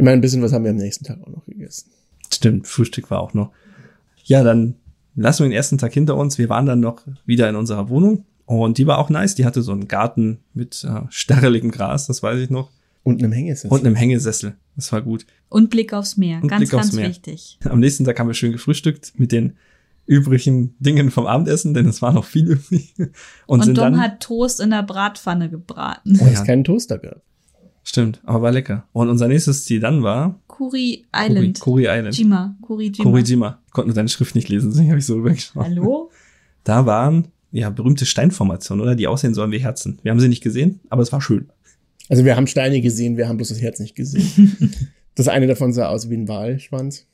Ich meine, ein bisschen was haben wir am nächsten Tag auch noch gegessen. Stimmt, Frühstück war auch noch. Ja, dann lassen wir den ersten Tag hinter uns. Wir waren dann noch wieder in unserer Wohnung und die war auch nice. Die hatte so einen Garten mit äh, stärreligem Gras, das weiß ich noch, Und einem Hängesessel. und einem Hängesessel. Das war gut. Und Blick aufs Meer, Und ganz, Blick ganz Meer. wichtig. Am nächsten Tag haben wir schön gefrühstückt mit den übrigen Dingen vom Abendessen, denn es war noch viel übrig. Und, Und, sind Dom dann, hat Toast in der Bratpfanne gebraten. weil Oh ja. es keinen Toaster gab. Stimmt, aber war lecker. Und unser nächstes Ziel dann war Kuri Island. Kuri, Kuri Island. Jima, Kuri Jima. Korijima. Konnte nur deine Schrift nicht lesen, deswegen habe ich so rübergeschaut. Hallo? Da waren ja berühmte Steinformationen, oder? Die aussehen sollen wie Herzen. Wir haben sie nicht gesehen, aber es war schön. Also wir haben Steine gesehen, wir haben bloß das Herz nicht gesehen. das eine davon sah aus wie ein Walschwanz.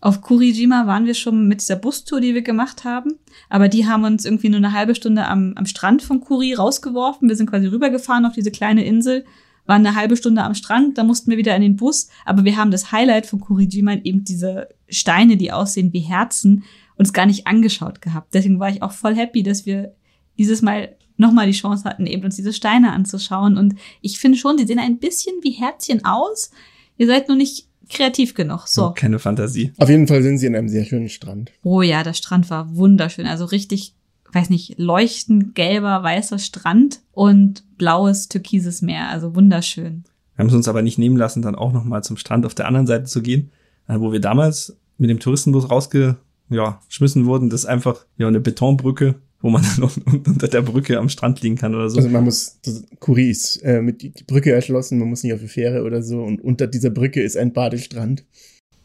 Auf Kurijima waren wir schon mit dieser Bustour, die wir gemacht haben. Aber die haben uns irgendwie nur eine halbe Stunde am, am Strand von Kuri rausgeworfen. Wir sind quasi rübergefahren auf diese kleine Insel, waren eine halbe Stunde am Strand, da mussten wir wieder in den Bus. Aber wir haben das Highlight von Kurijima eben diese Steine, die aussehen wie Herzen, uns gar nicht angeschaut gehabt. Deswegen war ich auch voll happy, dass wir dieses Mal nochmal die Chance hatten, eben uns diese Steine anzuschauen. Und ich finde schon, die sehen ein bisschen wie Herzchen aus. Ihr seid nur nicht kreativ genug. So. Keine Fantasie. Auf jeden Fall sind sie in einem sehr schönen Strand. Oh ja, der Strand war wunderschön. Also richtig, weiß nicht, leuchtend gelber, weißer Strand und blaues, türkises Meer. Also wunderschön. Wir haben es uns aber nicht nehmen lassen, dann auch nochmal zum Strand auf der anderen Seite zu gehen, äh, wo wir damals mit dem Touristenbus rausgeschmissen ja, wurden. Das ist einfach ja eine Betonbrücke wo man dann unter der Brücke am Strand liegen kann oder so. Also man muss, das Kuri ist äh, mit die, die Brücke erschlossen, man muss nicht auf die Fähre oder so und unter dieser Brücke ist ein Badestrand.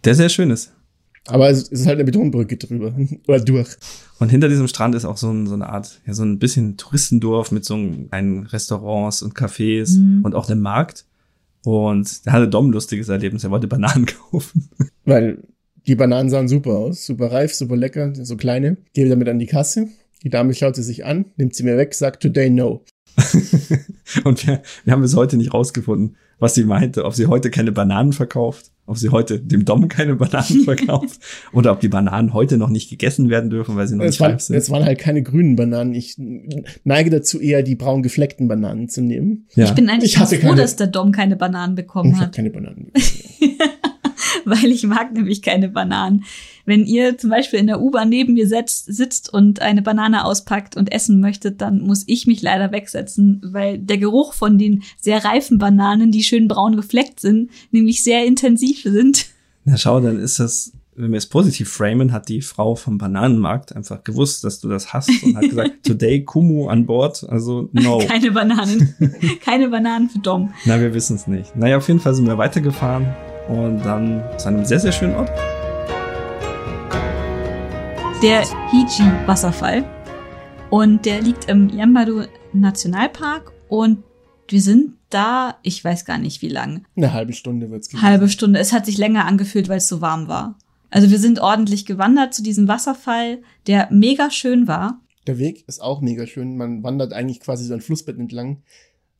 Der sehr schön ist. Aber es ist halt eine Betonbrücke drüber oder durch. Und hinter diesem Strand ist auch so, ein, so eine Art, ja, so ein bisschen Touristendorf mit so kleinen Restaurants und Cafés Mhm. und auch einem Markt. Und da hatte Dom ein lustiges Erlebnis. Er wollte Bananen kaufen. Weil die Bananen sahen super aus, super reif, super lecker, so kleine. Gebe damit an die Kasse. Die Dame schaut sie sich an, nimmt sie mir weg, sagt today no. Und wir, wir haben bis heute nicht rausgefunden, was sie meinte. Ob sie heute keine Bananen verkauft, ob sie heute dem Dom keine Bananen verkauft oder ob die Bananen heute noch nicht gegessen werden dürfen, weil sie noch Es nicht waren, reif sind. es waren halt keine grünen Bananen. Ich neige dazu eher die braun gefleckten Bananen zu nehmen. Ja. Ich bin eigentlich Ich froh, keine- dass der Dom keine Bananen bekommen ich habe hat, keine Bananen. bekommen. weil ich mag nämlich keine Bananen. Wenn ihr zum Beispiel in der U-Bahn neben mir setzt, sitzt und eine Banane auspackt und essen möchtet, dann muss ich mich leider wegsetzen, weil der Geruch von den sehr reifen Bananen, die schön braun gefleckt sind, nämlich sehr intensiv sind. Na schau, dann ist das, wenn wir es positiv framen, hat die Frau vom Bananenmarkt einfach gewusst, dass du das hast und hat gesagt, today Kumu an Bord, also no. Keine Bananen. keine Bananen für Dom. Na, wir wissen es nicht. Naja, auf jeden Fall sind wir weitergefahren und dann zu einem sehr, sehr schönen Ort. Der Hiji-Wasserfall. Und der liegt im Yambadu Nationalpark. Und wir sind da, ich weiß gar nicht wie lang, Eine halbe Stunde wird's gewesen. halbe Stunde. Es hat sich länger angefühlt, weil es so warm war. Also wir sind ordentlich gewandert zu diesem Wasserfall, der mega schön war. Der Weg ist auch mega schön. Man wandert eigentlich quasi so ein Flussbett entlang.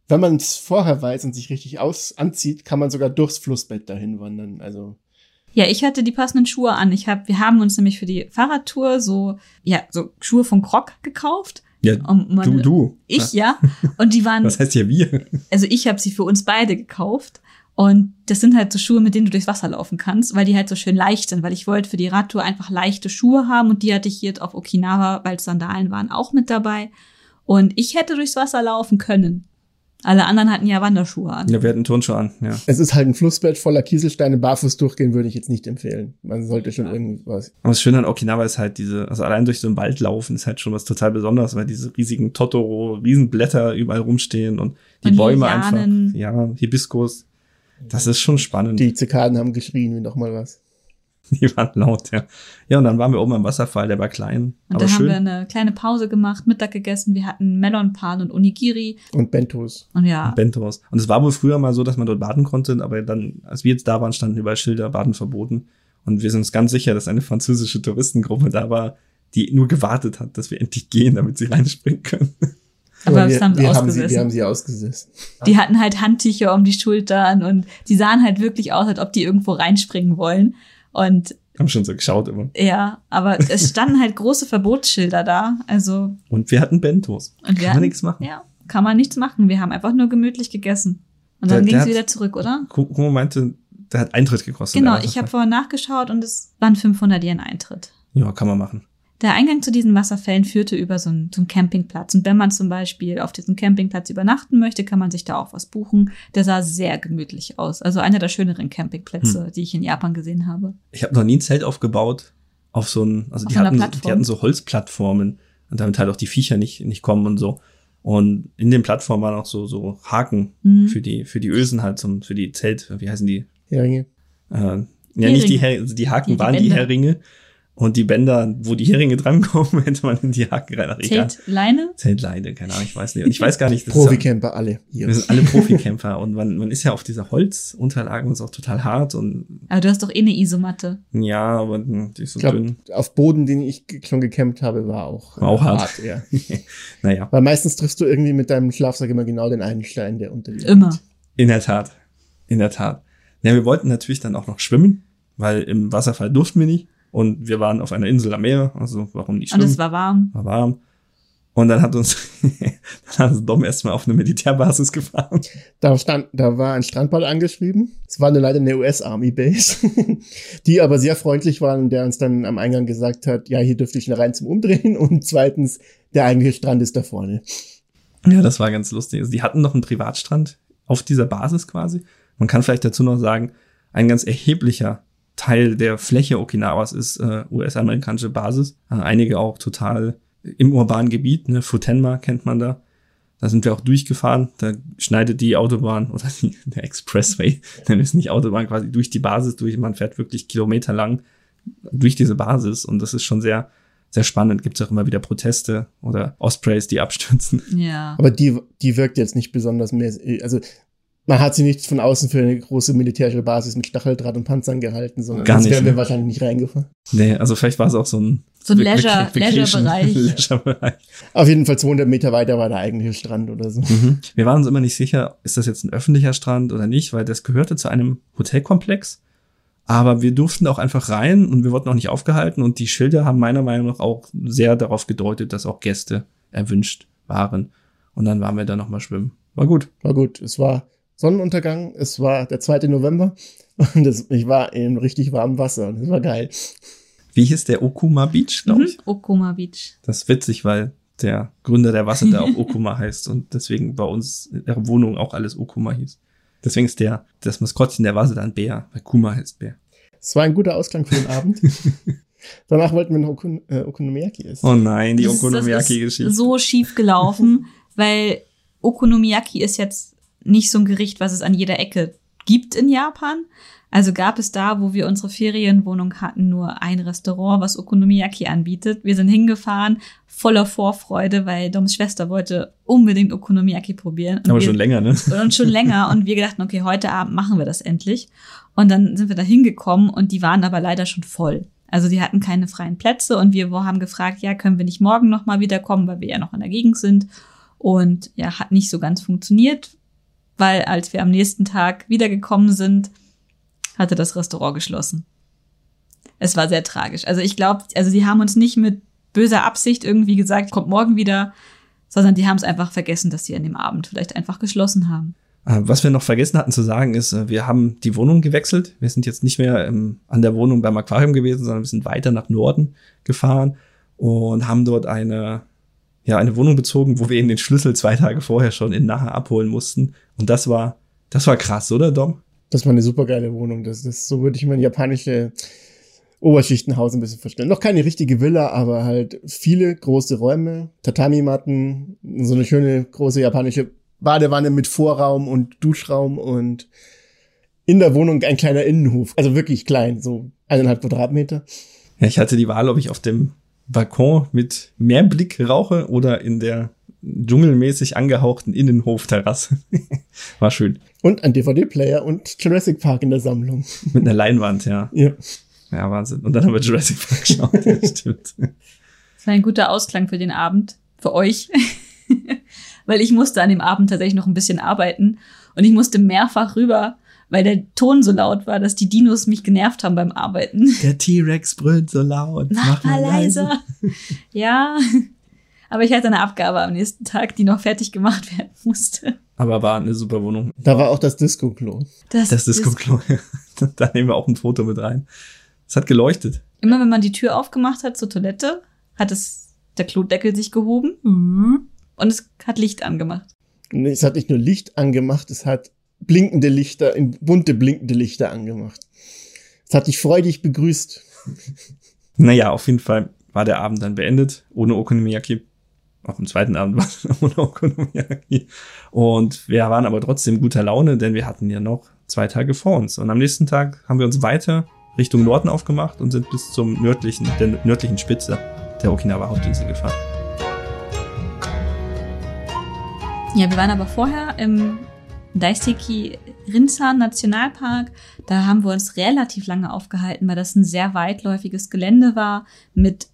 Wenn man es vorher weiß und sich richtig aus anzieht, kann man sogar durchs Flussbett dahin wandern. Also Ja, ich hatte die passenden Schuhe an. Ich hab, wir haben uns nämlich für die Fahrradtour so, ja, so Schuhe von Croc gekauft. Ja, Um du, meine- du. Ich, ja. Und die waren Was heißt hier wir? also ich habe sie für uns beide gekauft. Und das sind halt so Schuhe, mit denen du durchs Wasser laufen kannst, weil die halt so schön leicht sind, weil ich wollte für die Radtour einfach leichte Schuhe haben und die hatte ich hier auf Okinawa, weil Sandalen waren, auch mit dabei. Und ich hätte durchs Wasser laufen können. Alle anderen hatten ja Wanderschuhe an. Ja, wir hatten Turnschuhe an, ja. es ist halt ein Flussbett voller Kieselsteine. Barfuß durchgehen würde ich jetzt nicht empfehlen. Man sollte schon irgendwas. Aber das Schöne an Okinawa ist halt diese, also allein durch so einen Wald laufen ist halt schon was total Besonderes, weil diese riesigen Totoro, Riesenblätter überall rumstehen und die Und Bäume Lianen. einfach, ja, Hibiskus. Das ist schon spannend. Die Zikaden haben geschrien wie noch mal was. Die waren laut, ja. Ja, und dann waren wir oben am Wasserfall, der war klein, Und aber da haben schön. wir eine kleine Pause gemacht, Mittag gegessen. Wir hatten Melonpan und Onigiri. Und Bentos. Und ja, Bentos. Und es war wohl früher mal so, dass man dort baden konnte, aber dann, als wir jetzt da waren, standen überall Schilder, Baden verboten. Und wir sind uns ganz sicher, dass eine französische Touristengruppe da war, die nur gewartet hat, dass wir endlich gehen, damit sie reinspringen können. aber wir, das haben sie wir, haben sie, ausgesessen. wir haben sie ausgesessen. Die hatten halt Handtücher um die Schultern und die sahen halt wirklich aus, als ob die irgendwo reinspringen wollen. Und Haben schon so geschaut immer. ja, aber es standen halt große Verbotsschilder da. Also, Und wir hatten Bentos. Und wir Kann man nichts machen. ja, kann man nichts machen. Wir haben einfach nur gemütlich gegessen. Und dann ging es wieder zurück, oder? Kumo meinte, der hat Eintritt gekostet. Genau, ich habe vorhin nachgeschaut und es waren 500 Yen Eintritt. Ja, kann man machen. Der Eingang zu diesen Wasserfällen führte über so einen, so einen Campingplatz. Und wenn man zum Beispiel auf diesem Campingplatz übernachten möchte, kann man sich da auch was buchen. Der sah sehr gemütlich aus. Also einer der schöneren Campingplätze, Hm. die ich in Japan gesehen habe. Ich habe noch nie ein Zelt aufgebaut auf so ein, also Auf die hatten, Plattform? die hatten so Holzplattformen und damit halt auch die Viecher nicht, nicht kommen und so. Und in den Plattformen waren auch so, so Haken Mhm. für die, für die Ösen halt, zum, für die Zelt, wie heißen die? Heringe. Äh, ja, nicht die, Heringe. Her also die Haken Die- die waren die Bänder. Heringe. Und die Bänder, wo die Heringe drankommen, hätte man in die Haken rein. Zeltleine? Zeltleine, keine Ahnung, ich weiß nicht. Und ich weiß gar nicht, ja- Proficamper alle hier. wir sind alle Profikämpfer und man, man ist ja auf dieser Holzunterlage und ist auch total hart und Aber du hast doch eh eine Isomatte. ja, aber die ist so Ich glaub, dünn. auf Boden, den ich schon gekämpft habe, war auch, War auch hart. ja. Naja, Weil meistens triffst du irgendwie mit deinem Schlafsack immer genau den einen Stein, der unter dir liegt. Immer. in der Tat. In der Tat. Ja, wir wollten natürlich dann auch noch schwimmen, weil im Wasserfall durften wir nicht. Und wir waren auf einer Insel am Meer, also warum nicht Und schwimmen? es war warm. war warm. Und dann hat uns, dann hat uns Dom erstmal auf eine Militärbasis gefahren. Da stand, da war ein Strandbad angeschrieben. Es war nur leider eine US Army Base, die aber sehr freundlich waren und der uns dann am Eingang gesagt hat, ja, hier dürfte ich schnell rein zum Umdrehen und zweitens, der eigentliche Strand ist da vorne. Ja, das war ganz lustig. Also die hatten noch einen Privatstrand auf dieser Basis quasi. Man kann vielleicht dazu noch sagen, ein ganz erheblicher Teil der Fläche Okinawas ist äh, US-amerikanische Basis. Äh, einige auch total im urbanen Gebiet, ne, Futenma kennt man da. Da sind wir auch durchgefahren. Da schneidet die Autobahn oder die, der Expressway, dann ist nicht Autobahn quasi durch die Basis durch. Man fährt wirklich kilometerlang durch diese Basis und das ist schon sehr, sehr spannend. Gibt es auch immer wieder Proteste oder Ospreys, die abstürzen. Ja. Aber die, die wirkt jetzt nicht besonders mehr, also man hat sie nicht von außen für eine große militärische Basis mit Stacheldraht und Panzern gehalten, sondern Gar sonst nicht, wären wir ne? wahrscheinlich nicht reingefahren. Nee, also vielleicht war es auch so ein So ein Leisure- Leisure-Bereich. Leisure-Bereich. Auf jeden Fall 200 Meter weiter war der eigentliche Strand oder so. Mhm. Wir waren uns immer nicht sicher, ist das jetzt ein öffentlicher Strand oder nicht, weil das gehörte zu einem Hotelkomplex. Aber wir durften auch einfach rein und wir wurden auch nicht aufgehalten und die Schilder haben meiner Meinung nach auch sehr darauf gedeutet, dass auch Gäste erwünscht waren. Und dann waren wir da nochmal schwimmen. War gut. War gut. Es war Sonnenuntergang, es war der 2. November und es, ich war in richtig warmem Wasser und es war geil. Wie hieß der Okuma Beach, glaube Mhm. ich? Okuma Beach. Das ist witzig, weil der Gründer der Wasser da auch Okuma heißt und deswegen bei uns in der Wohnung auch alles Okuma hieß. Deswegen ist der, das Maskottchen der Wasser dann Bär, weil Kuma heißt Bär. Es war ein guter Ausklang für den Abend. Danach wollten wir noch Okun äh, Okonomiyaki essen. Oh nein, die Okonomiyaki-Geschichte. So schief gelaufen, weil Okonomiyaki ist jetzt nicht so ein Gericht, was es an jeder Ecke gibt in Japan. Also gab es da, wo wir unsere Ferienwohnung hatten, nur ein Restaurant, was Okonomiyaki anbietet. Wir sind hingefahren, voller Vorfreude, weil Doms Schwester wollte unbedingt Okonomiyaki probieren. Und Aber wir, schon länger, ne? und schon länger. Und wir gedachten, okay, heute Abend machen wir das endlich. Und dann sind wir da hingekommen und die waren aber leider schon voll. Also die hatten keine freien Plätze und wir haben gefragt, ja, können wir nicht morgen nochmal wiederkommen, weil wir ja noch in der Gegend sind. Und ja, hat nicht so ganz funktioniert, weil als wir am nächsten Tag wiedergekommen sind, hatte das Restaurant geschlossen. Es war sehr tragisch. Also ich glaube, also die haben uns nicht mit böser Absicht irgendwie gesagt, kommt morgen wieder, sondern die haben es einfach vergessen, dass sie an dem Abend vielleicht einfach geschlossen haben. Äh, Was wir noch vergessen hatten zu sagen ist, äh, wir haben die Wohnung gewechselt. Wir sind jetzt nicht mehr ähm, an der Wohnung beim Aquarium gewesen, sondern wir sind weiter nach Norden gefahren und haben dort eine, ja, eine Wohnung bezogen, wo wir eben den Schlüssel zwei Tage vorher schon in Naha abholen mussten. Und das war, das war krass, oder Dom? Das war eine super geile Wohnung. Das ist, so würde ich mir ein japanische Oberschichtenhaus ein bisschen vorstellen. Noch keine richtige Villa, aber halt viele große Räume, Tatami-Matten, so eine schöne große japanische Badewanne mit Vorraum und Duschraum und in der Wohnung ein kleiner Innenhof. Also wirklich klein, so eineinhalb Quadratmeter. Ja, ich hatte die Wahl, ob ich auf dem Balkon mit Meerblick rauche oder in der dschungelmäßig angehauchten Innenhofterrasse. War schön. Und ein DVD-Player und Jurassic Park in der Sammlung. Mit einer Leinwand, ja. Ja. Ja, Wahnsinn. Und dann haben wir Jurassic Park geschaut. Ja, stimmt. Das war ein guter Ausklang für den Abend, für euch. weil ich musste an dem Abend tatsächlich noch ein bisschen arbeiten und ich musste mehrfach rüber, weil der Ton so laut war, dass die Dinos mich genervt haben beim Arbeiten. Der T-Rex brüllt so laut. Mach mal leiser. Ja. Aber ich hatte eine Abgabe am nächsten Tag, die noch fertig gemacht werden musste. Aber war eine super Wohnung. Da war auch das Disco-Klo. Das Disco-Klo. da nehmen wir auch ein Foto mit rein. Es hat geleuchtet. Immer wenn man die Tür aufgemacht hat zur Toilette, hat es der Klodeckel sich gehoben und es hat Licht angemacht. Und es hat nicht nur Licht angemacht, es hat blinkende Lichter, in bunte blinkende Lichter angemacht. Es hat dich freudig begrüßt. Naja, auf jeden Fall war der Abend dann beendet, ohne Okonomiyaki. Auch am zweiten Abend war es ohne Okonomiyaki. Und wir waren aber trotzdem guter Laune, denn wir hatten ja noch zwei Tage vor uns. Und am nächsten Tag haben wir uns weiter Richtung Norden aufgemacht und sind bis zum nördlichen, der nördlichen Spitze der Okinawa Hauptinsel gefahren. Ja, wir waren aber vorher im Daiseki Rinzan Nationalpark. Da haben wir uns relativ lange aufgehalten, weil das ein sehr weitläufiges Gelände war mit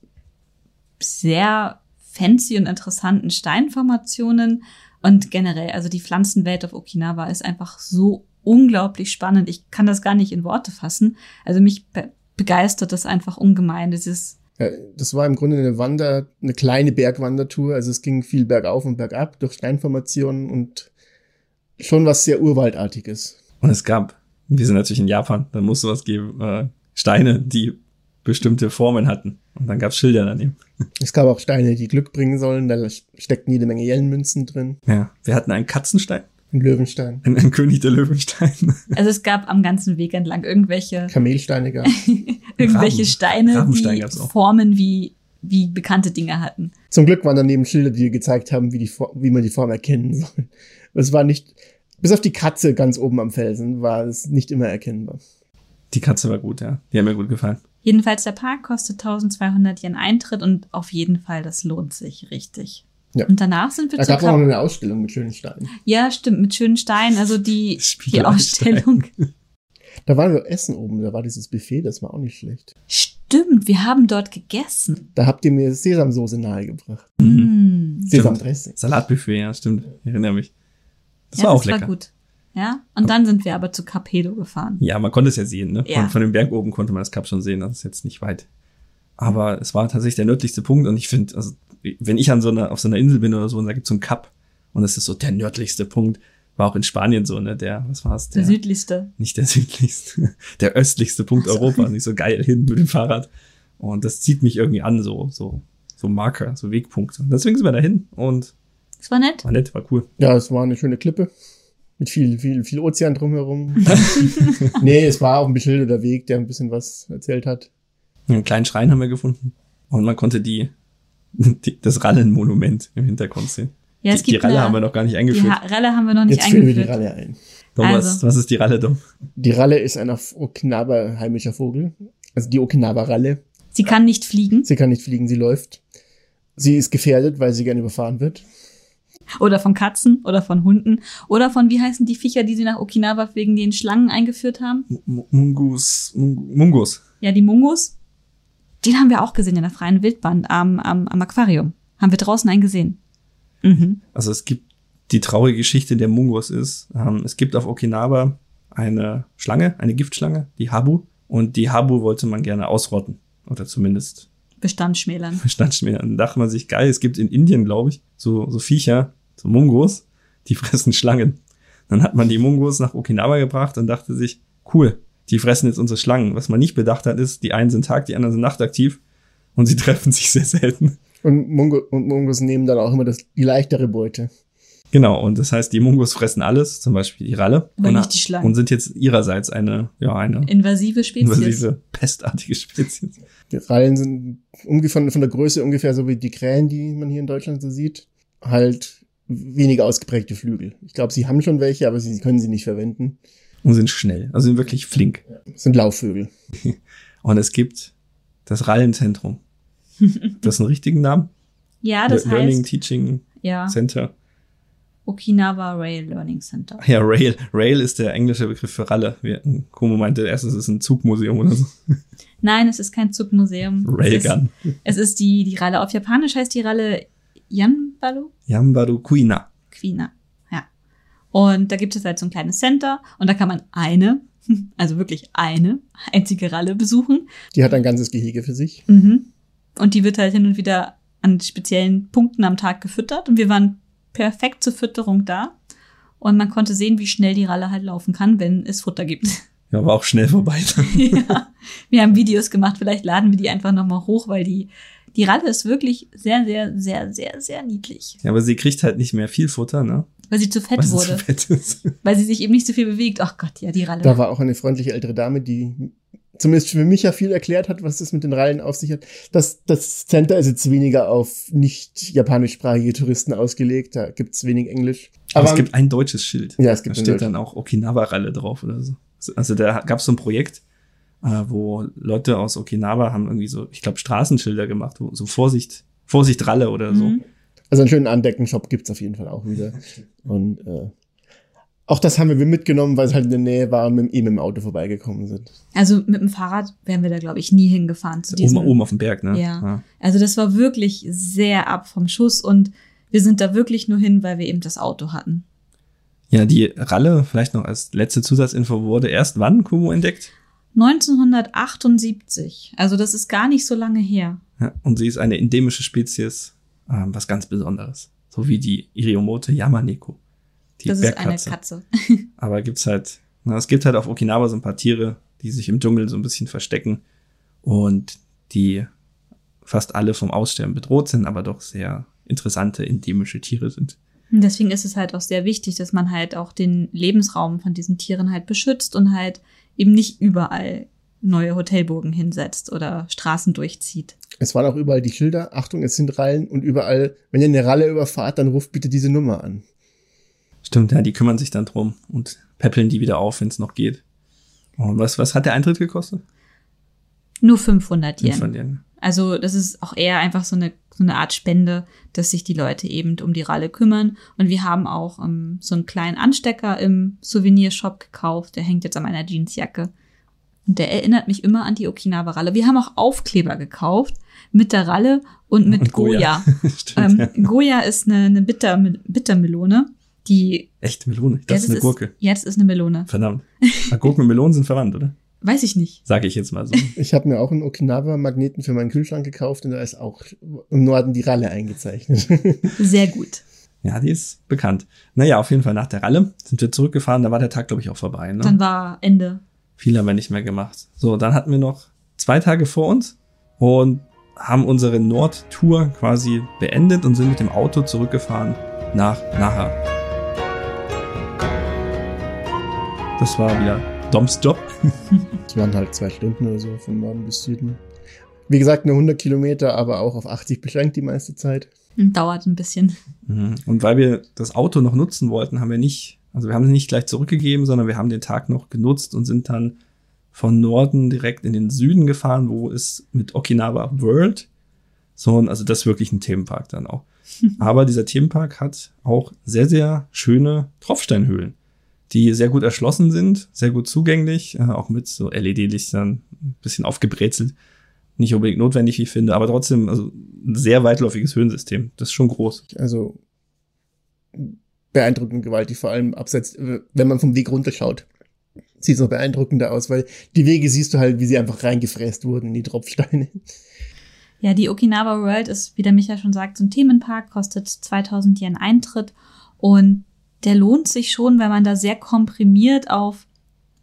sehr fancy und interessanten Steinformationen. Und generell, also die Pflanzenwelt auf Okinawa ist einfach so unglaublich spannend. Ich kann das gar nicht in Worte fassen. Also mich be begeistert das einfach ungemein. Dieses Ja, das war im Grunde eine Wander, eine kleine Bergwandertour. Also es ging viel bergauf und bergab durch Steinformationen und schon was sehr Urwaldartiges. Und es gab, wir sind natürlich in Japan, da muss sowas geben, äh, Steine, die bestimmte Formen hatten. Und dann gab es Schilder daneben. Es gab auch Steine, die Glück bringen sollen. Da steckten jede Menge Jellenmünzen drin. Ja, wir hatten einen Katzenstein, Ein Löwenstein. einen, einen König der Löwenstein. Also es gab am ganzen Weg entlang irgendwelche, Kamelsteine gab. irgendwelche Raben. Steine, Rabenstein die gab's auch. formen wie wie bekannte Dinge hatten. Zum Glück waren daneben Schilder, die gezeigt haben, wie, die, wie man die Form erkennen soll. Es war nicht, bis auf die Katze ganz oben am Felsen, war es nicht immer erkennbar. Die Katze war gut, ja. Die hat mir gut gefallen. Jedenfalls der Park kostet 1200 Yen Eintritt und auf jeden Fall, das lohnt sich richtig. Ja. Und danach sind wir Da zu gab es auch eine Ausstellung mit schönen Steinen. Ja, stimmt, mit schönen Steinen. Also die, die Ausstellung. Da waren wir Essen oben, da war dieses Buffet, das war auch nicht schlecht. Stimmt, wir haben dort gegessen. Da habt ihr mir Sesamsoße nahegebracht. Mm. Sesamdressing. Salatbuffet, ja, stimmt. Ich erinnere mich. Das ja, war auch das lecker. war gut. Ja, und dann sind wir aber zu Capedo gefahren. Ja, man konnte es ja sehen, ne? Ja. Von, von dem Berg oben konnte man das Kap schon sehen, das ist jetzt nicht weit. Aber es war tatsächlich der nördlichste Punkt und ich finde, also, wenn ich an so einer, auf so einer Insel bin oder so und da gibt's so einen Kap und es ist so der nördlichste Punkt, war auch in Spanien so, ne? Der, was war's? Der südlichste. nicht der südlichste, der östlichste Punkt Ach so. Europas, nicht so geil hin mit dem Fahrrad. Und das zieht mich irgendwie an, so, so, so Marker, so Wegpunkte. Und deswegen sind wir dahin und Das war nett. war nett, war cool. Ja, es war eine schöne Klippe. Mit viel, viel, viel Ozean drumherum. nee, es war auch ein beschilderter Weg, der ein bisschen was erzählt hat. Einen kleinen Schrein haben wir gefunden und man konnte die, die das Rallenmonument im Hintergrund sehen. Ja, es die, die gibt Ralle eine- haben wir noch gar nicht Die eingeführt. ha Ralle haben wir noch nicht Jetzt führen wir die eingeführt. Ralle ein. Dom, was, also. was ist die Ralle, Dom? Die Ralle ist ein auf Okinawa heimischer Vogel. Also die Okinawa-Ralle. Sie kann nicht fliegen. Sie kann nicht fliegen, sie läuft. Sie ist gefährdet, weil sie gern überfahren wird. Oder von Katzen oder von Hunden. Oder von, wie heißen die Viecher, die sie nach Okinawa wegen den Schlangen eingeführt haben? M- Mungus, Mung- Mungus. Ja, die Mungos. Den haben wir auch gesehen in der freien Wildbahn am, am, am Aquarium. Haben wir draußen einen gesehen. Mhm. Also es gibt die traurige Geschichte der Mungos ist, ähm, es gibt auf Okinawa eine Schlange, eine Giftschlange, die Habu. Und die Habu wollte man gerne ausrotten. Oder zumindest Bestand schmälern. Bestandsschmäler. Dann dachte man sich, geil, es gibt in Indien, glaube ich, so, so Viecher, so Mungos, die fressen Schlangen. Dann hat man die Mungos nach Okinawa gebracht und dachte sich, cool, die fressen jetzt unsere Schlangen. Was man nicht bedacht hat, ist, die einen sind tag, die anderen sind nachtaktiv und sie treffen sich sehr selten. Und, Mungo, und Mungos nehmen dann auch immer das, die leichtere Beute. Genau, und das heißt, die Mungos fressen alles, zum Beispiel die Ralle. Aber und, nicht die Schlangen. Und sind jetzt ihrerseits eine, ja, eine Invasive Spezies. invasive, pestartige Spezies. Die Rallen sind ungefähr von, von der Größe ungefähr so wie die Krähen, die man hier in Deutschland so sieht. Halt weniger ausgeprägte Flügel. Ich glaube, sie haben schon welche, aber sie können sie nicht verwenden. Und sind schnell, also sind wirklich flink. Das sind Laufvögel. Und es gibt das Rallenzentrum. Das ist ein richtigen Namen? Ja, das Learning heißt, Teaching ja, Center. Okinawa Rail Learning Center. Ja, Rail. Rail ist der englische Begriff für Ralle. Wir, Kumo meinte erst, es ist ein Zugmuseum oder so. Nein, es ist kein Zugmuseum. Railgun. Es ist, es ist die, die Ralle. Auf Japanisch heißt die Ralle Yanbaru Yambaru Kuina. Quina. Ja. Und da gibt es halt so ein kleines Center und da kann man eine, also wirklich eine einzige Ralle besuchen. Die hat ein ganzes Gehege für sich. Mhm. Und die wird halt hin und wieder an speziellen Punkten am Tag gefüttert. Und wir waren perfekt zur Fütterung da. Und man konnte sehen, wie schnell die Ralle halt laufen kann, wenn es Futter gibt. Ja, war auch schnell vorbei. ja. Wir haben Videos gemacht, vielleicht laden wir die einfach nochmal hoch, weil die, die Ralle ist wirklich sehr, sehr, sehr, sehr, sehr niedlich. Ja, aber sie kriegt halt nicht mehr viel Futter, ne? Weil sie zu fett Weil sie wurde. zu fett ist. Weil sie sich eben nicht so viel bewegt. Ach Gott, ja, die Ralle. Da war auch eine freundliche ältere Dame, die zumindest für mich ja viel erklärt hat, was das mit den Rallen auf sich hat. Das, das Center ist jetzt weniger auf nicht japanischsprachige Touristen ausgelegt. Da gibt's wenig Englisch. Aber es gibt ein deutsches Schild. Ja, es gibt Da ein steht deutsches. dann auch Okinawa-Ralle drauf oder so. Also da gab es so ein Projekt, äh, wo Leute aus Okinawa haben irgendwie so, ich glaube, Straßenschilder gemacht, wo so Vorsicht, Vorsicht Ralle oder so. Mhm. Also einen schönen Andecken-Shop gibt's auf jeden Fall auch wieder. Und äh, auch das haben wir mitgenommen, weil es halt in der Nähe war und mit, eben im Auto vorbeigekommen sind. Also mit dem Fahrrad wären wir da, glaube ich, nie hingefahren zu Oben, diesem. oben auf dem Berg, ne? Ja. Also das war wirklich sehr ab vom Schuss und wir sind da wirklich nur hin, weil wir eben das Auto hatten. Ja, die Ralle, vielleicht noch als letzte Zusatzinfo, wurde erst wann Kumu entdeckt? 1978. Also das ist gar nicht so lange her. Ja, und sie ist eine endemische Spezies, ähm, was ganz Besonderes. So wie die Iriomote Yamaneko. Die das ist eine Bergkatze. Katze. Aber gibt's halt, na, es gibt halt auf Okinawa so ein paar Tiere, die sich im Dschungel so ein bisschen verstecken und die fast alle vom Aussterben bedroht sind, aber doch sehr interessante endemische Tiere sind. Und deswegen ist es halt auch sehr wichtig, dass man halt auch den Lebensraum von diesen Tieren halt beschützt und halt eben nicht überall neue Hotelburgen hinsetzt oder Straßen durchzieht. Es waren auch überall die Schilder, Achtung, es sind Rallen und überall, wenn ihr eine Ralle überfahrt, dann ruft bitte diese Nummer an. Stimmt, ja, die kümmern sich dann drum und peppeln die wieder auf, wenn es noch geht. Und was, was hat der Eintritt gekostet? Nur 500 Yen. 500 Yen. Also das ist auch eher einfach so eine, so eine Art Spende, dass sich die Leute eben um die Ralle kümmern. Und wir haben auch ähm, so einen kleinen Anstecker im Souvenirshop gekauft. Der hängt jetzt an meiner Jeansjacke. Und der erinnert mich immer an die Okinawa-Ralle. Wir haben auch Aufkleber gekauft mit der Ralle und mit Und Goya. Goya. Stimmt, ähm, Goya ist eine, eine Bitter, Bittermelone, die Echt Melone? Das ist eine Gurke. Ja, das ist eine Melone. Verdammt. Aber Gurken und Melonen sind verwandt, oder? Weiß ich nicht. Sage ich jetzt mal so. Ich habe mir auch einen Okinawa-Magneten für meinen Kühlschrank gekauft und da ist auch im Norden die Ralle eingezeichnet. Sehr gut. Ja, die ist bekannt. Naja, auf jeden Fall nach der Ralle sind wir zurückgefahren. Da war der Tag, glaube ich, auch vorbei. Ne? Dann war Ende. Viel haben wir nicht mehr gemacht. So, dann hatten wir noch zwei Tage vor uns und haben unsere Nordtour quasi beendet und sind mit dem Auto zurückgefahren nach Naha. Das war wieder Doms Job. Es waren halt zwei Stunden oder so von Norden bis Süden. Wie gesagt, nur 100 Kilometer, aber auch auf 80 beschränkt die meiste Zeit. Dauert ein bisschen. Mhm. Und weil wir das Auto noch nutzen wollten, haben wir nicht, also wir haben es nicht gleich zurückgegeben, sondern wir haben den Tag noch genutzt und sind dann von Norden direkt in den Süden gefahren, wo es mit Okinawa World, so, also das ist wirklich ein Themenpark dann auch. Aber dieser Themenpark hat auch sehr, sehr schöne Tropfsteinhöhlen, die sehr gut erschlossen sind, sehr gut zugänglich, äh, auch mit so LED-Lichtern, ein bisschen aufgebrezelt. Nicht unbedingt notwendig, wie ich finde, aber trotzdem, also ein sehr weitläufiges Höhensystem. Das ist schon groß. Also beeindruckend gewaltig, vor allem abseits, wenn man vom Weg runterschaut. Sieht es noch beeindruckender aus, weil die Wege siehst du halt, wie sie einfach reingefräst wurden in die Tropfsteine. Ja, die Okinawa World ist, wie der Micha schon sagt, so ein Themenpark, kostet 2000 Yen Eintritt und der lohnt sich schon, weil man da sehr komprimiert auf,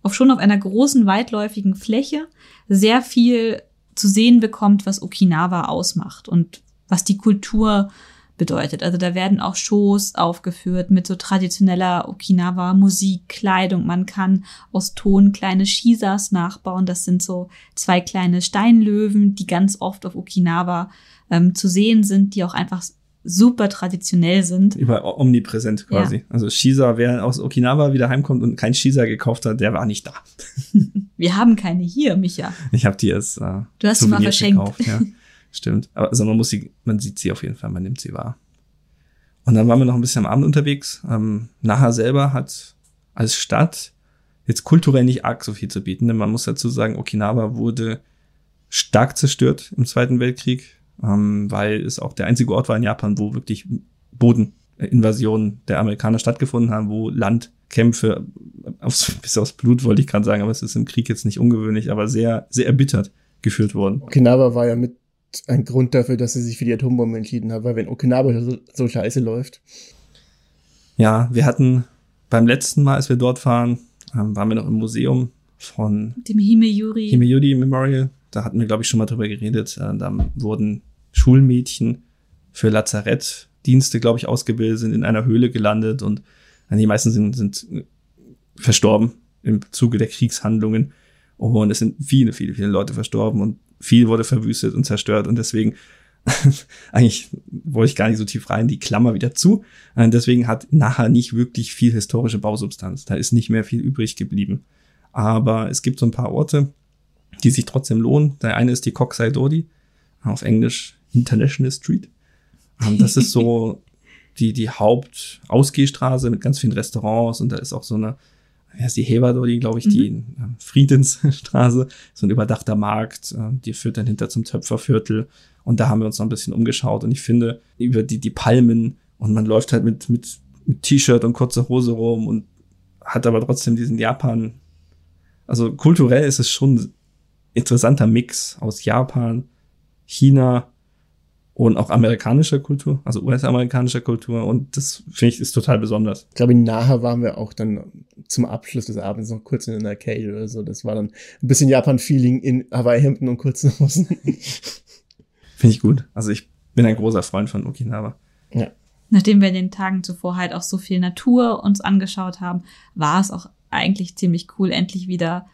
auf schon auf einer großen, weitläufigen Fläche sehr viel zu sehen bekommt, was Okinawa ausmacht und was die Kultur bedeutet. Also da werden auch Shows aufgeführt mit so traditioneller Okinawa Musik, Kleidung. Man kann aus Ton kleine Shisas nachbauen. Das sind so zwei kleine Steinlöwen, die ganz oft auf Okinawa ähm, zu sehen sind, die auch einfach super traditionell sind. Über omnipräsent quasi. Ja. Also Shisa, wer aus Okinawa wieder heimkommt und kein Shisa gekauft hat, der war nicht da. Wir haben keine hier, Micha. Ich habe die als äh, Du hast sie mal verschenkt. gekauft, ja. Stimmt. Aber also man muss sie, man sieht sie auf jeden Fall, man nimmt sie wahr. Und dann waren wir noch ein bisschen am Abend unterwegs. Ähm, Naha selber hat als Stadt jetzt kulturell nicht arg so viel zu bieten, denn man muss dazu sagen, Okinawa wurde stark zerstört im Zweiten Weltkrieg, ähm, weil es auch der einzige Ort war in Japan, wo wirklich Bodeninvasionen der Amerikaner stattgefunden haben, wo Landkämpfe aufs, bis aufs Blut, wollte ich gerade sagen, aber es ist im Krieg jetzt nicht ungewöhnlich, aber sehr, sehr erbittert geführt worden. Okinawa war ja mit ein Grund dafür, dass sie sich für die Atombombe entschieden hat, weil wenn Okinawa so, so scheiße läuft. Ja, wir hatten beim letzten Mal, als wir dort waren, ähm, waren wir noch im Museum von Dem Himeyuri. Himeyuri Memorial. Da hatten wir, glaube ich, schon mal drüber geredet. Äh, da wurden Schulmädchen für Lazarettdienste, glaube ich, ausgebildet, sind in einer Höhle gelandet und äh, die meisten sind, sind verstorben im Zuge der Kriegshandlungen. Und es sind viele, viele, viele Leute verstorben und viel wurde verwüstet und zerstört und deswegen eigentlich wollte ich gar nicht so tief rein, die Klammer wieder zu. Äh, Deswegen hat nachher nicht wirklich viel historische Bausubstanz. Da ist nicht mehr viel übrig geblieben. Aber es gibt so ein paar Orte, die sich trotzdem lohnen. Der eine ist die Kokusai Dori, auf Englisch International Street. Ähm, Das ist so die, die Hauptausgehstraße mit ganz vielen Restaurants und da ist auch so eine, wie heißt die Hewa-Dori, glaube ich, die ähm, Friedensstraße, so ein überdachter Markt, äh, die führt dann hinter zum Töpferviertel und da haben wir uns noch ein bisschen umgeschaut und ich finde, über die, die Palmen und man läuft halt mit, mit, mit T-Shirt und kurzer Hose rum und hat aber trotzdem diesen Japan, also kulturell ist es schon interessanter Mix aus Japan, China und auch amerikanischer Kultur, also US-amerikanischer Kultur und das finde ich ist total besonders. Ich glaube, in Naha waren wir auch dann zum Abschluss des Abends noch kurz in einer Arcade oder so. Das war dann ein bisschen Japan-Feeling in Hawaii-Hemden und kurzen Hosen. Finde ich gut. Also ich bin ein großer Freund von Okinawa. ja. Nachdem wir in den Tagen zuvor halt auch so viel Natur uns angeschaut haben, war es auch eigentlich ziemlich cool, endlich wieder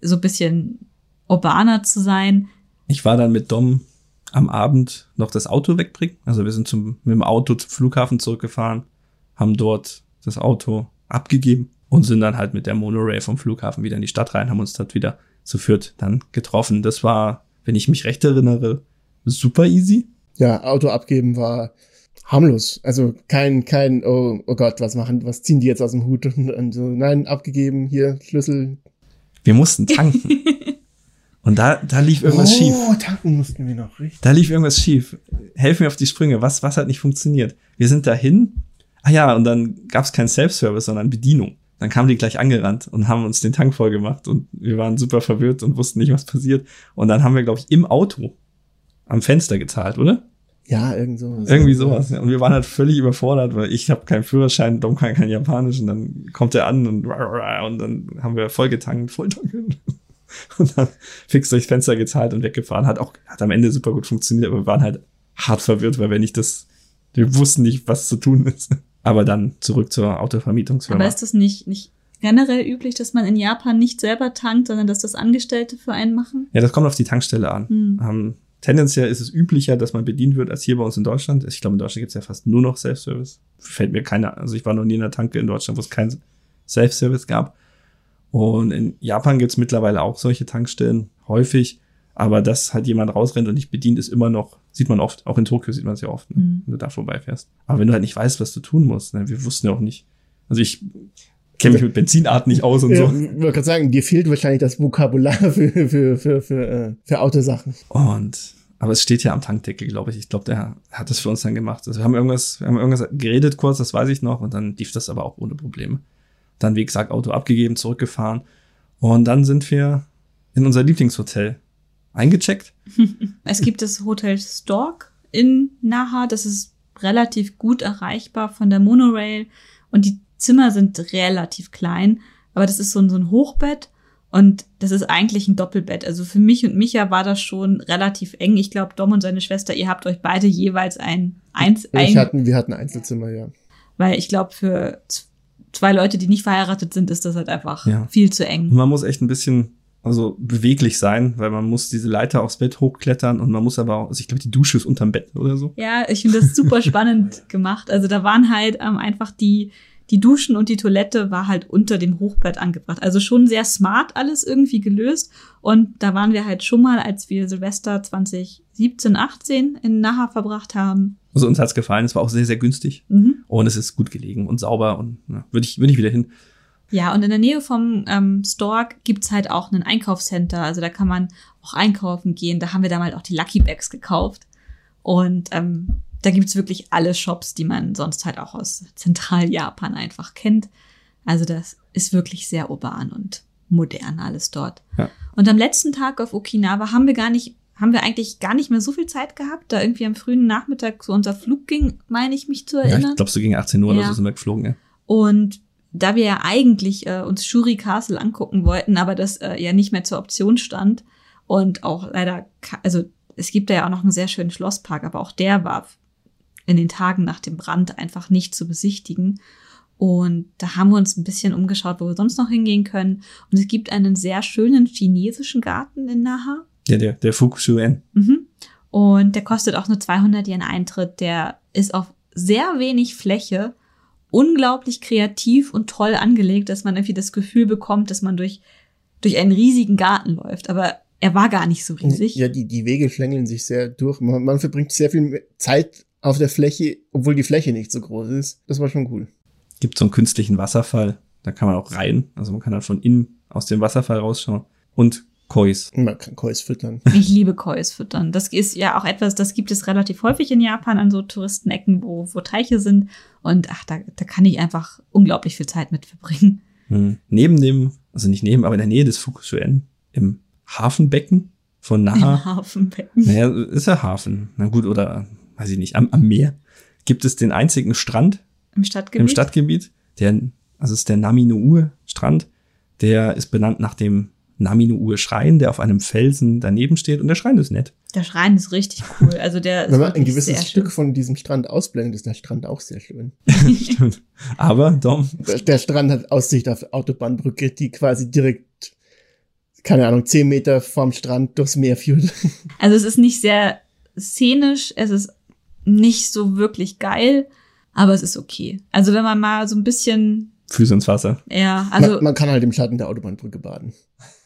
so ein bisschen urbaner zu sein. Ich war dann mit Dom am Abend noch das Auto wegbringen. Also wir sind zum, mit dem Auto zum Flughafen zurückgefahren, haben dort das Auto abgegeben und sind dann halt mit der Monorail vom Flughafen wieder in die Stadt rein, haben uns dort wieder zu Fürth dann getroffen. Das war, wenn ich mich recht erinnere, super easy. Ja, Auto abgeben war harmlos. Also kein, kein, oh, oh Gott, was machen, was ziehen die jetzt aus dem Hut? Und, und so, nein, abgegeben, hier, Schlüssel. Wir mussten tanken. und da, da lief irgendwas oh, schief. tanken mussten wir noch, richtig. Da lief irgendwas schief. Helf mir auf die Sprünge. Was, was hat nicht funktioniert? Wir sind dahin. Ah ja, und dann gab es kein Self-Service, sondern Bedienung. Dann kamen die gleich angerannt und haben uns den Tank voll gemacht und wir waren super verwirrt und wussten nicht, was passiert. Und dann haben wir, glaube ich, im Auto am Fenster gezahlt, oder? Ja, irgend sowas. Irgendwie sowas. Ja. Und wir waren halt völlig überfordert, weil ich habe keinen Führerschein, Dom kann kein Japanisch und dann kommt er an und, und dann haben wir voll getankt, voll tanken. Und dann fix durchs Fenster gezahlt und weggefahren. Hat auch, hat am Ende super gut funktioniert, aber wir waren halt hart verwirrt, weil wir nicht das, wir wussten nicht, was zu tun ist. Aber dann zurück zur Autovermietungsfirma. Aber ist das nicht, nicht generell üblich, dass man in Japan nicht selber tankt, sondern dass das Angestellte für einen machen? Ja, das kommt auf die Tankstelle an. Hm. Ähm, tendenziell ist es üblicher, dass man bedient wird, als hier bei uns in Deutschland. Ich glaube, in Deutschland gibt es ja fast nur noch Self-Service. Fällt mir keiner, also ich war noch nie in einer Tanke in Deutschland, wo es kein Self-Service gab. Und in Japan gibt es mittlerweile auch solche Tankstellen, häufig. Aber dass halt jemand rausrennt und nicht bedient, ist immer noch, sieht man oft. Auch in Tokio sieht man es ja oft, ne, Mhm. wenn du da vorbeifährst. Aber wenn du halt nicht weißt, was du tun musst, ne, wir wussten ja auch nicht. Also ich kenne mich mit Benzinarten nicht aus und so. ich wollte gerade sagen, dir fehlt wahrscheinlich das Vokabular für, für, für, für, äh, für Autosachen. Und aber es steht ja am Tankdeckel, glaube ich. Ich glaube, der hat das für uns dann gemacht. Also wir haben irgendwas, wir haben irgendwas geredet kurz, das weiß ich noch, und dann lief das aber auch ohne Probleme. Dann, wie gesagt, Auto abgegeben, zurückgefahren. Und dann sind wir in unser Lieblingshotel eingecheckt. Es gibt das Hotel Stork in Naha. Das ist relativ gut erreichbar von der Monorail. Und die Zimmer sind relativ klein. Aber das ist so ein, so ein Hochbett. Und das ist eigentlich ein Doppelbett. Also für mich und Micha war das schon relativ eng. Ich glaube, Dom und seine Schwester, ihr habt euch beide jeweils ein, eins, Ich ein, hatten, wir hatten Einzelzimmer, ja. weil ich glaube, für zwei Leute, die nicht verheiratet sind, ist das halt einfach Ja. viel zu Und eng. man muss echt ein bisschen also beweglich sein, weil man muss diese Leiter aufs Bett hochklettern und man muss aber auch, also ich glaube, die Dusche ist unterm Bett oder so. Ja, ich finde das super spannend gemacht. Also da waren halt ähm, einfach die, die Duschen und die Toilette war halt unter dem Hochbett angebracht. Also schon sehr smart alles irgendwie gelöst. Und da waren wir halt schon mal, als wir Silvester 2017, 18 in Naha verbracht haben. Also uns hat's gefallen, es war auch sehr, sehr günstig Mhm. und es ist gut gelegen und sauber und ja, würde ich, würde ich wieder hin. Ja, und in der Nähe vom ähm, Stork gibt's halt auch ein Einkaufscenter. Also da kann man auch einkaufen gehen. Da haben wir damals auch die Lucky Bags gekauft. Und ähm, da gibt's wirklich alle Shops, die man sonst halt auch aus Zentraljapan einfach kennt. Also das ist wirklich sehr urban und modern alles dort. Ja. Und am letzten Tag auf Okinawa haben wir gar nicht, haben wir eigentlich gar nicht mehr so viel Zeit gehabt, da irgendwie am frühen Nachmittag so unser Flug ging, meine ich mich zu Ja, erinnern. ich glaube, so gegen 18 Uhr oder Ja. so sind wir geflogen, ja. Und da wir ja eigentlich äh, uns Shuri Castle angucken wollten, aber das äh, ja nicht mehr zur Option stand und auch leider, also es gibt da ja auch noch einen sehr schönen Schlosspark, aber auch der war in den Tagen nach dem Brand einfach nicht zu besichtigen. Und da haben wir uns ein bisschen umgeschaut, wo wir sonst noch hingehen können. Und es gibt einen sehr schönen chinesischen Garten in Naha. Ja, der, der Fukushuen. Mhm. Und der kostet auch nur 200 Yen Eintritt. Der ist auf sehr wenig Fläche unglaublich kreativ und toll angelegt, dass man irgendwie das Gefühl bekommt, dass man durch, durch einen riesigen Garten läuft. Aber er war gar nicht so riesig. Ja, die, die Wege schlängeln sich sehr durch. Man, man verbringt sehr viel Zeit auf der Fläche, obwohl die Fläche nicht so groß ist. Das war schon cool. Gibt so einen künstlichen Wasserfall. Da kann man auch rein. Also man kann dann von innen aus dem Wasserfall rausschauen. Und Kois. Man kann Kois füttern. Ich liebe Kois füttern. Das ist ja auch etwas, das gibt es relativ häufig in Japan an so Touristenecken, wo, wo Teiche sind. Und ach, da, da kann ich einfach unglaublich viel Zeit mit verbringen. Hm. Neben dem, also nicht neben, aber in der Nähe des Fukushuen, im Hafenbecken von Im Naha. Hafenbecken. Naja, ist ja Hafen. Na gut, oder weiß ich nicht, am, am Meer gibt es den einzigen Strand Im Stadtgebiet. im Stadtgebiet. Der, also es ist der Naminuue Strand. Der ist benannt nach dem Naminuue Schrein, der auf einem Felsen daneben steht. Und der Schrein ist nett. Der Schrein ist richtig cool. Also der ist Wenn man ein gewisses Stück schön. von diesem Strand ausblendet, ist der Strand auch sehr schön. Stimmt. Aber, Dom, Der, der Strand hat Aussicht auf Autobahnbrücke, die quasi direkt, keine Ahnung, zehn Meter vom Strand durchs Meer führt. Also es ist nicht sehr szenisch, es ist nicht so wirklich geil, aber es ist okay. Also wenn man mal so ein bisschen, Füße ins Wasser. ja, also man, man kann halt im Schatten der Autobahnbrücke baden.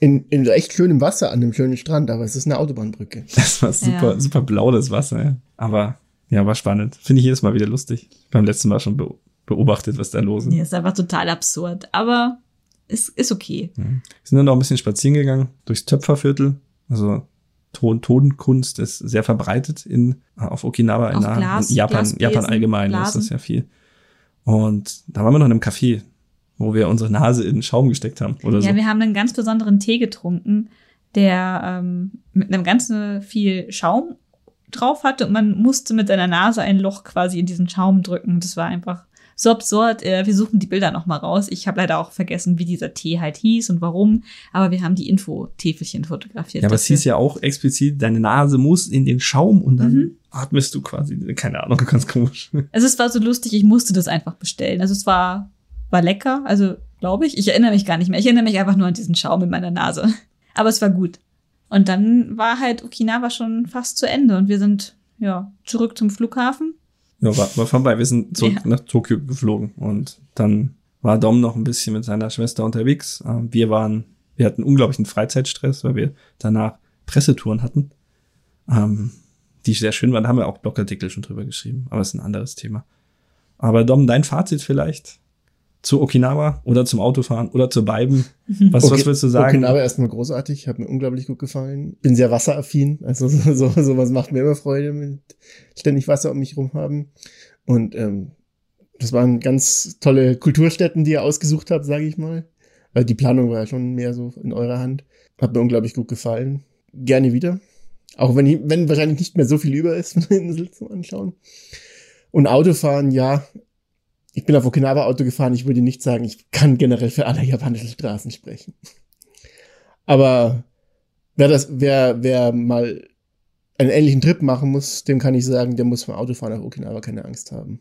In, in echt schönem Wasser an einem schönen Strand, aber es ist eine Autobahnbrücke. Das war super, Ja. super blau, das Wasser. Ja. Aber ja, war spannend. Finde ich jedes Mal wieder lustig. Beim letzten Mal schon be beobachtet, was da los ist. nee, ist einfach total absurd, aber es ist okay. Wir sind dann noch ein bisschen spazieren gegangen durchs Töpferviertel. Also Ton Tonkunst ist sehr verbreitet in, auf Okinawa, in, Glas- in Japan, Japan allgemein ist Blasen. das ja viel. Und da waren wir noch in einem Café, wo wir unsere Nase in den Schaum gesteckt haben oder Ja, so. wir haben einen ganz besonderen Tee getrunken, der ähm, mit einem ganzen viel Schaum drauf hatte und man musste mit seiner Nase ein Loch quasi in diesen Schaum drücken. Das war einfach so absurd. Äh, Wir suchen die Bilder noch mal raus. Ich habe leider auch vergessen, wie dieser Tee halt hieß und warum, aber wir haben die Info-Täfelchen fotografiert. Ja, aber es hieß ja auch explizit, deine Nase muss in den Schaum und dann Mhm. atmest du quasi, keine Ahnung, ganz komisch. Also es war so lustig, ich musste das einfach bestellen. Also es war, war lecker, also glaube ich. Ich erinnere mich gar nicht mehr. Ich erinnere mich einfach nur an diesen Schaum in meiner Nase. Aber es war gut. Und dann war halt Okinawa schon fast zu Ende und wir sind ja zurück zum Flughafen. Ja, war, war vorbei. Wir sind zurück Ja. nach Tokio geflogen und dann war Dom noch ein bisschen mit seiner Schwester unterwegs. Ähm, Wir waren, wir hatten unglaublichen Freizeitstress, weil wir danach Pressetouren hatten, ähm, die sehr schön waren. Da haben wir auch Blogartikel schon drüber geschrieben, aber es ist ein anderes Thema. Aber Dom, dein Fazit vielleicht zu Okinawa oder zum Autofahren oder zu beiden? Was, was Okay- willst du sagen? Okinawa erstmal großartig, hat mir unglaublich gut gefallen. Bin sehr wasseraffin, also so, so, sowas macht mir immer Freude, mit ständig Wasser um mich rum haben. Und ähm, das waren ganz tolle Kulturstätten, die ihr ausgesucht habt, sage ich mal. Weil die Planung war ja schon mehr so in eurer Hand. Hat mir unglaublich gut gefallen. Gerne wieder. Auch wenn, ich- wenn wahrscheinlich nicht mehr so viel über ist von der Insel zum Anschauen. Und Autofahren, ja, ich bin auf Okinawa Auto gefahren. Ich würde nicht sagen, ich kann generell für alle japanischen Straßen sprechen. Aber wer das, wer, wer mal einen ähnlichen Trip machen muss, dem kann ich sagen, der muss vom Autofahren auf Okinawa keine Angst haben.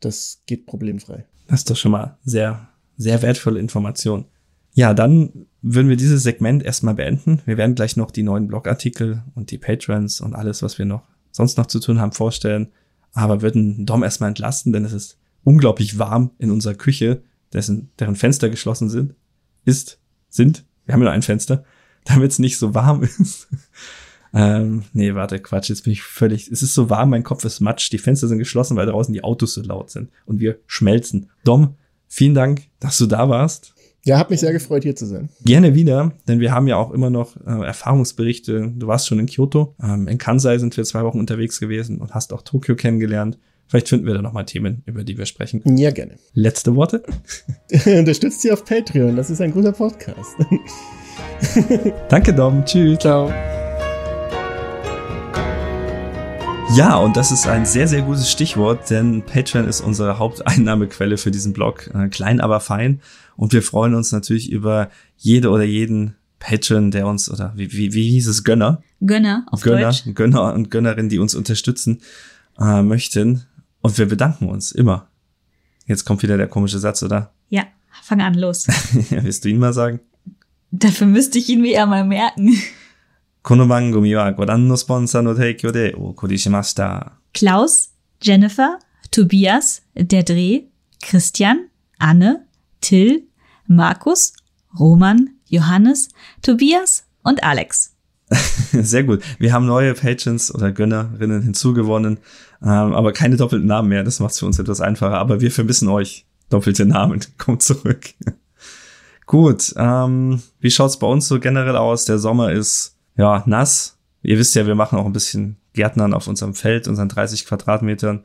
Das geht problemfrei. Das ist doch schon mal sehr, sehr wertvolle Information. Ja, dann würden wir dieses Segment erstmal beenden. Wir werden gleich noch die neuen Blogartikel und die Patrons und alles, was wir noch sonst noch zu tun haben, vorstellen. Aber würden Dom erstmal entlasten, denn es ist unglaublich warm in unserer Küche, dessen, deren Fenster geschlossen sind, ist, sind. Wir haben ja nur ein Fenster, damit es nicht so warm ist. ähm, nee, warte, Quatsch, jetzt bin ich völlig, es ist so warm, mein Kopf ist matsch, die Fenster sind geschlossen, weil draußen die Autos so laut sind und wir schmelzen. Dom, vielen Dank, dass du da warst. Ja, hat mich sehr gefreut, hier zu sein. Gerne wieder, denn wir haben ja auch immer noch äh, Erfahrungsberichte. Du warst schon in Kyoto, ähm, in Kansai sind wir zwei Wochen unterwegs gewesen und hast auch Tokio kennengelernt. Vielleicht finden wir da noch mal Themen, über die wir sprechen. Ja, gerne. Letzte Worte? Unterstützt sie auf Patreon, das ist ein guter Podcast. Danke, Dom. Tschüss. Ciao. Ja, und das ist ein sehr, sehr gutes Stichwort, denn Patreon ist unsere Haupteinnahmequelle für diesen Blog. Äh, klein, aber fein. Und wir freuen uns natürlich über jede oder jeden Patron, der uns, oder wie, wie, wie hieß es, Gönner? Gönner auf Gönner, Deutsch. Gönner und Gönnerinnen, die uns unterstützen äh, möchten. Und wir bedanken uns immer. Jetzt kommt wieder der komische Satz, oder? Ja, fang an, los. Willst du ihn mal sagen? Dafür müsste ich ihn mir ja mal merken. この番組はご覧のスポンサーの提供でお送りしました。 Klaus, Jennifer, Tobias, der Dreh, Christian, Anne, Till, Markus, Roman, Johannes, Tobias und Alex. Sehr gut. Wir haben neue Patrons oder Gönnerinnen hinzugewonnen, ähm, aber keine doppelten Namen mehr. Das macht es für uns etwas einfacher. Aber wir vermissen euch. Doppelte Namen. Kommt zurück. gut. Ähm, wie schaut's bei uns so generell aus? Der Sommer ist ja nass. Ihr wisst ja, wir machen auch ein bisschen Gärtnern auf unserem Feld, unseren 30 Quadratmetern.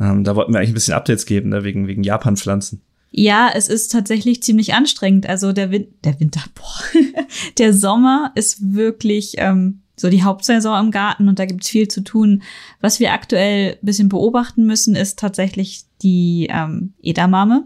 Ähm, da wollten wir eigentlich ein bisschen Updates geben, ne, wegen, wegen Japan-Pflanzen. Ja, es ist tatsächlich ziemlich anstrengend. Also der, Win der Winter, boah, der Sommer ist wirklich ähm, so die Hauptsaison im Garten und da gibt's viel zu tun. Was wir aktuell bisschen beobachten müssen, ist tatsächlich die ähm, Edamame,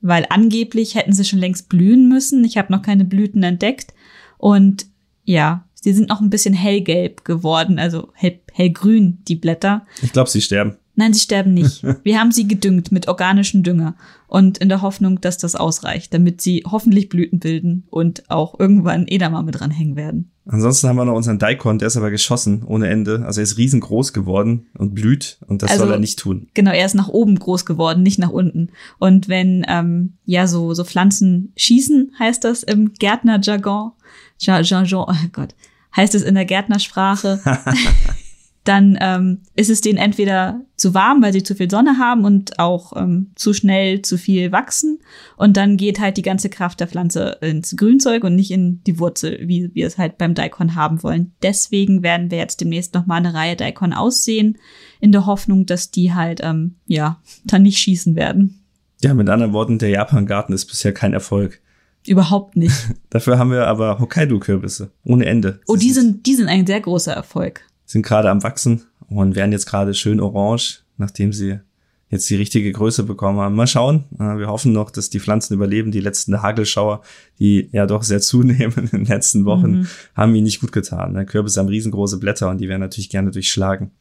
weil angeblich hätten sie schon längst blühen müssen. Ich habe noch keine Blüten entdeckt und ja, sie sind noch ein bisschen hellgelb geworden, also hell, hellgrün die Blätter. Ich glaube, sie sterben. Nein, sie sterben nicht. Wir haben sie gedüngt mit organischen Dünger und in der Hoffnung, dass das ausreicht, damit sie hoffentlich Blüten bilden und auch irgendwann Edamame dranhängen werden. Ansonsten haben wir noch unseren Daikon, der ist aber geschossen ohne Ende. Also er ist riesengroß geworden und blüht und das Also- soll er nicht tun. Genau, er ist nach oben groß geworden, nicht nach unten. Und wenn ähm, ja so so Pflanzen schießen, heißt das im Gärtnerjargon, Ja- Jargon, oh Gott, heißt es in der Gärtnersprache, dann ähm, ist es denen entweder zu warm, weil sie zu viel Sonne haben und auch ähm, zu schnell zu viel wachsen. Und dann geht halt die ganze Kraft der Pflanze ins Grünzeug und nicht in die Wurzel, wie wir es halt beim Daikon haben wollen. Deswegen werden wir jetzt demnächst noch mal eine Reihe Daikon aussehen, in der Hoffnung, dass die halt ähm, ja dann nicht schießen werden. Ja, mit anderen Worten, der Japan-Garten ist bisher kein Erfolg. Überhaupt nicht. Dafür haben wir aber Hokkaido-Kürbisse ohne Ende. Oh, die sind, die sind ein sehr großer Erfolg. Sind gerade am wachsen und werden jetzt gerade schön orange, nachdem sie jetzt die richtige Größe bekommen haben. Mal schauen. Äh, Wir hoffen noch, dass die Pflanzen überleben. Die letzten Hagelschauer, die ja doch sehr zunehmen in den letzten Wochen, Mhm. haben ihnen nicht gut getan. ne? Kürbisse haben riesengroße Blätter und die werden natürlich gerne durchschlagen.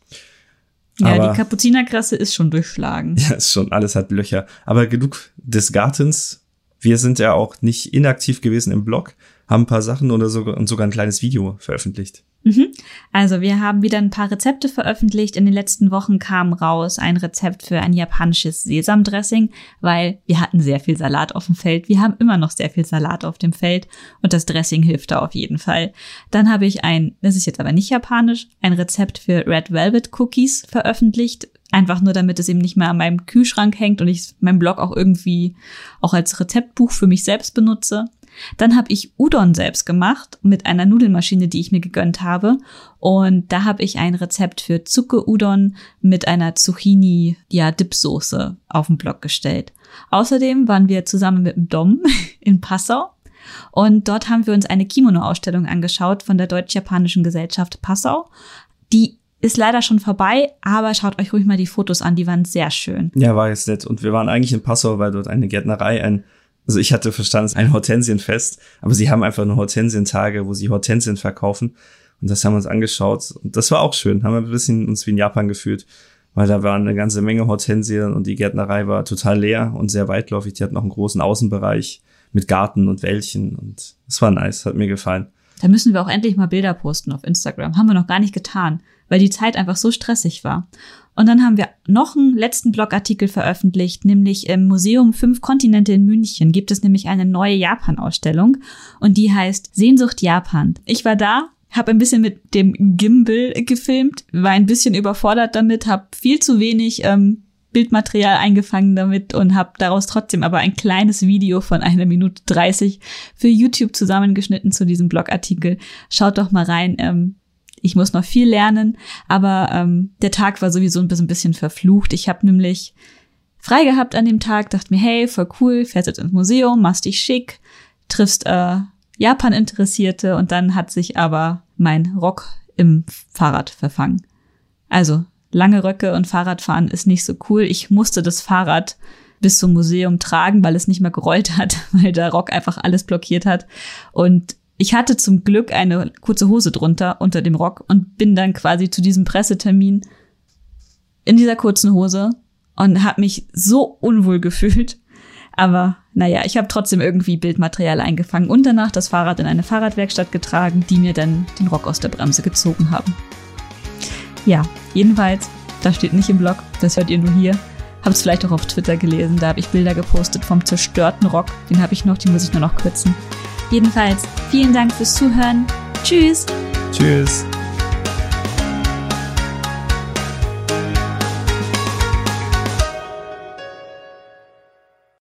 Ja, Aber- die Kapuzinerkrasse ist schon durchschlagen. Ja, ist schon, alles hat Löcher. Aber genug des Gartens. Wir sind ja auch nicht inaktiv gewesen im Blog, haben ein paar Sachen oder sogar, und sogar ein kleines Video veröffentlicht. Mhm. Also wir haben wieder ein paar Rezepte veröffentlicht. In den letzten Wochen kam raus ein Rezept für ein japanisches Sesamdressing, weil wir hatten sehr viel Salat auf dem Feld. Wir haben immer noch sehr viel Salat auf dem Feld und das Dressing hilft da auf jeden Fall. Dann habe ich ein, das ist jetzt aber nicht japanisch, ein Rezept für Red Velvet Cookies veröffentlicht. Einfach nur, damit es eben nicht mehr an meinem Kühlschrank hängt und ich meinen Blog auch irgendwie auch als Rezeptbuch für mich selbst benutze. Dann habe ich Udon selbst gemacht mit einer Nudelmaschine, die ich mir gegönnt habe. Und da habe ich ein Rezept für Zucke Udon mit einer Zucchini ja Dipsoße auf den Blog gestellt. Außerdem waren wir zusammen mit dem Dom in Passau und dort haben wir uns eine Kimono-Ausstellung angeschaut von der Deutsch-Japanischen Gesellschaft Passau. Die ist leider schon vorbei, aber schaut euch ruhig mal die Fotos an, die waren sehr schön. Ja, war jetzt nett. Und wir waren eigentlich in Passau, weil dort eine Gärtnerei, ein, also ich hatte verstanden, es ist ein Hortensienfest, aber sie haben einfach nur Hortensientage, wo sie Hortensien verkaufen. Und das haben wir uns angeschaut. Und das war auch schön. Haben wir ein bisschen uns wie in Japan gefühlt, weil da waren eine ganze Menge Hortensien und die Gärtnerei war total leer und sehr weitläufig. Die hatten noch einen großen Außenbereich mit Garten und Wäldchen und es war nice, hat mir gefallen. Da müssen wir auch endlich mal Bilder posten auf Instagram. Haben wir noch gar nicht getan, weil die Zeit einfach so stressig war. Und dann haben wir noch einen letzten Blogartikel veröffentlicht, nämlich im Museum Fünf Kontinente in München gibt es nämlich eine neue Japan-Ausstellung und die heißt Sehnsucht Japan. Ich war da, habe ein bisschen mit dem Gimbal gefilmt, war ein bisschen überfordert damit, habe viel zu wenig ähm, Bildmaterial eingefangen damit und habe daraus trotzdem aber ein kleines Video von einer Minute 30 für YouTube zusammengeschnitten zu diesem Blogartikel. Schaut doch mal rein. Ähm, ich muss noch viel lernen, aber ähm, der Tag war sowieso ein bisschen, verflucht. Ich habe nämlich frei gehabt an dem Tag, dachte mir, hey, voll cool, fährst jetzt ins Museum, machst dich schick, triffst äh, Japan-Interessierte und dann hat sich aber mein Rock im Fahrrad verfangen. Also lange Röcke und Fahrradfahren ist nicht so cool. Ich musste das Fahrrad bis zum Museum tragen, weil es nicht mehr gerollt hat, weil der Rock einfach alles blockiert hat. Und ich hatte zum Glück eine kurze Hose drunter unter dem Rock und bin dann quasi zu diesem Pressetermin in dieser kurzen Hose und habe mich so unwohl gefühlt. Aber naja, ich habe trotzdem irgendwie Bildmaterial eingefangen und danach das Fahrrad in eine Fahrradwerkstatt getragen, die mir dann den Rock aus der Bremse gezogen haben. Ja, jedenfalls, das steht nicht im Blog, das hört ihr nur hier. Hab's vielleicht auch auf Twitter gelesen, da habe ich Bilder gepostet vom zerstörten Rock. Den habe ich noch, den muss ich nur noch kürzen. Jedenfalls, vielen Dank fürs Zuhören. Tschüss! Tschüss.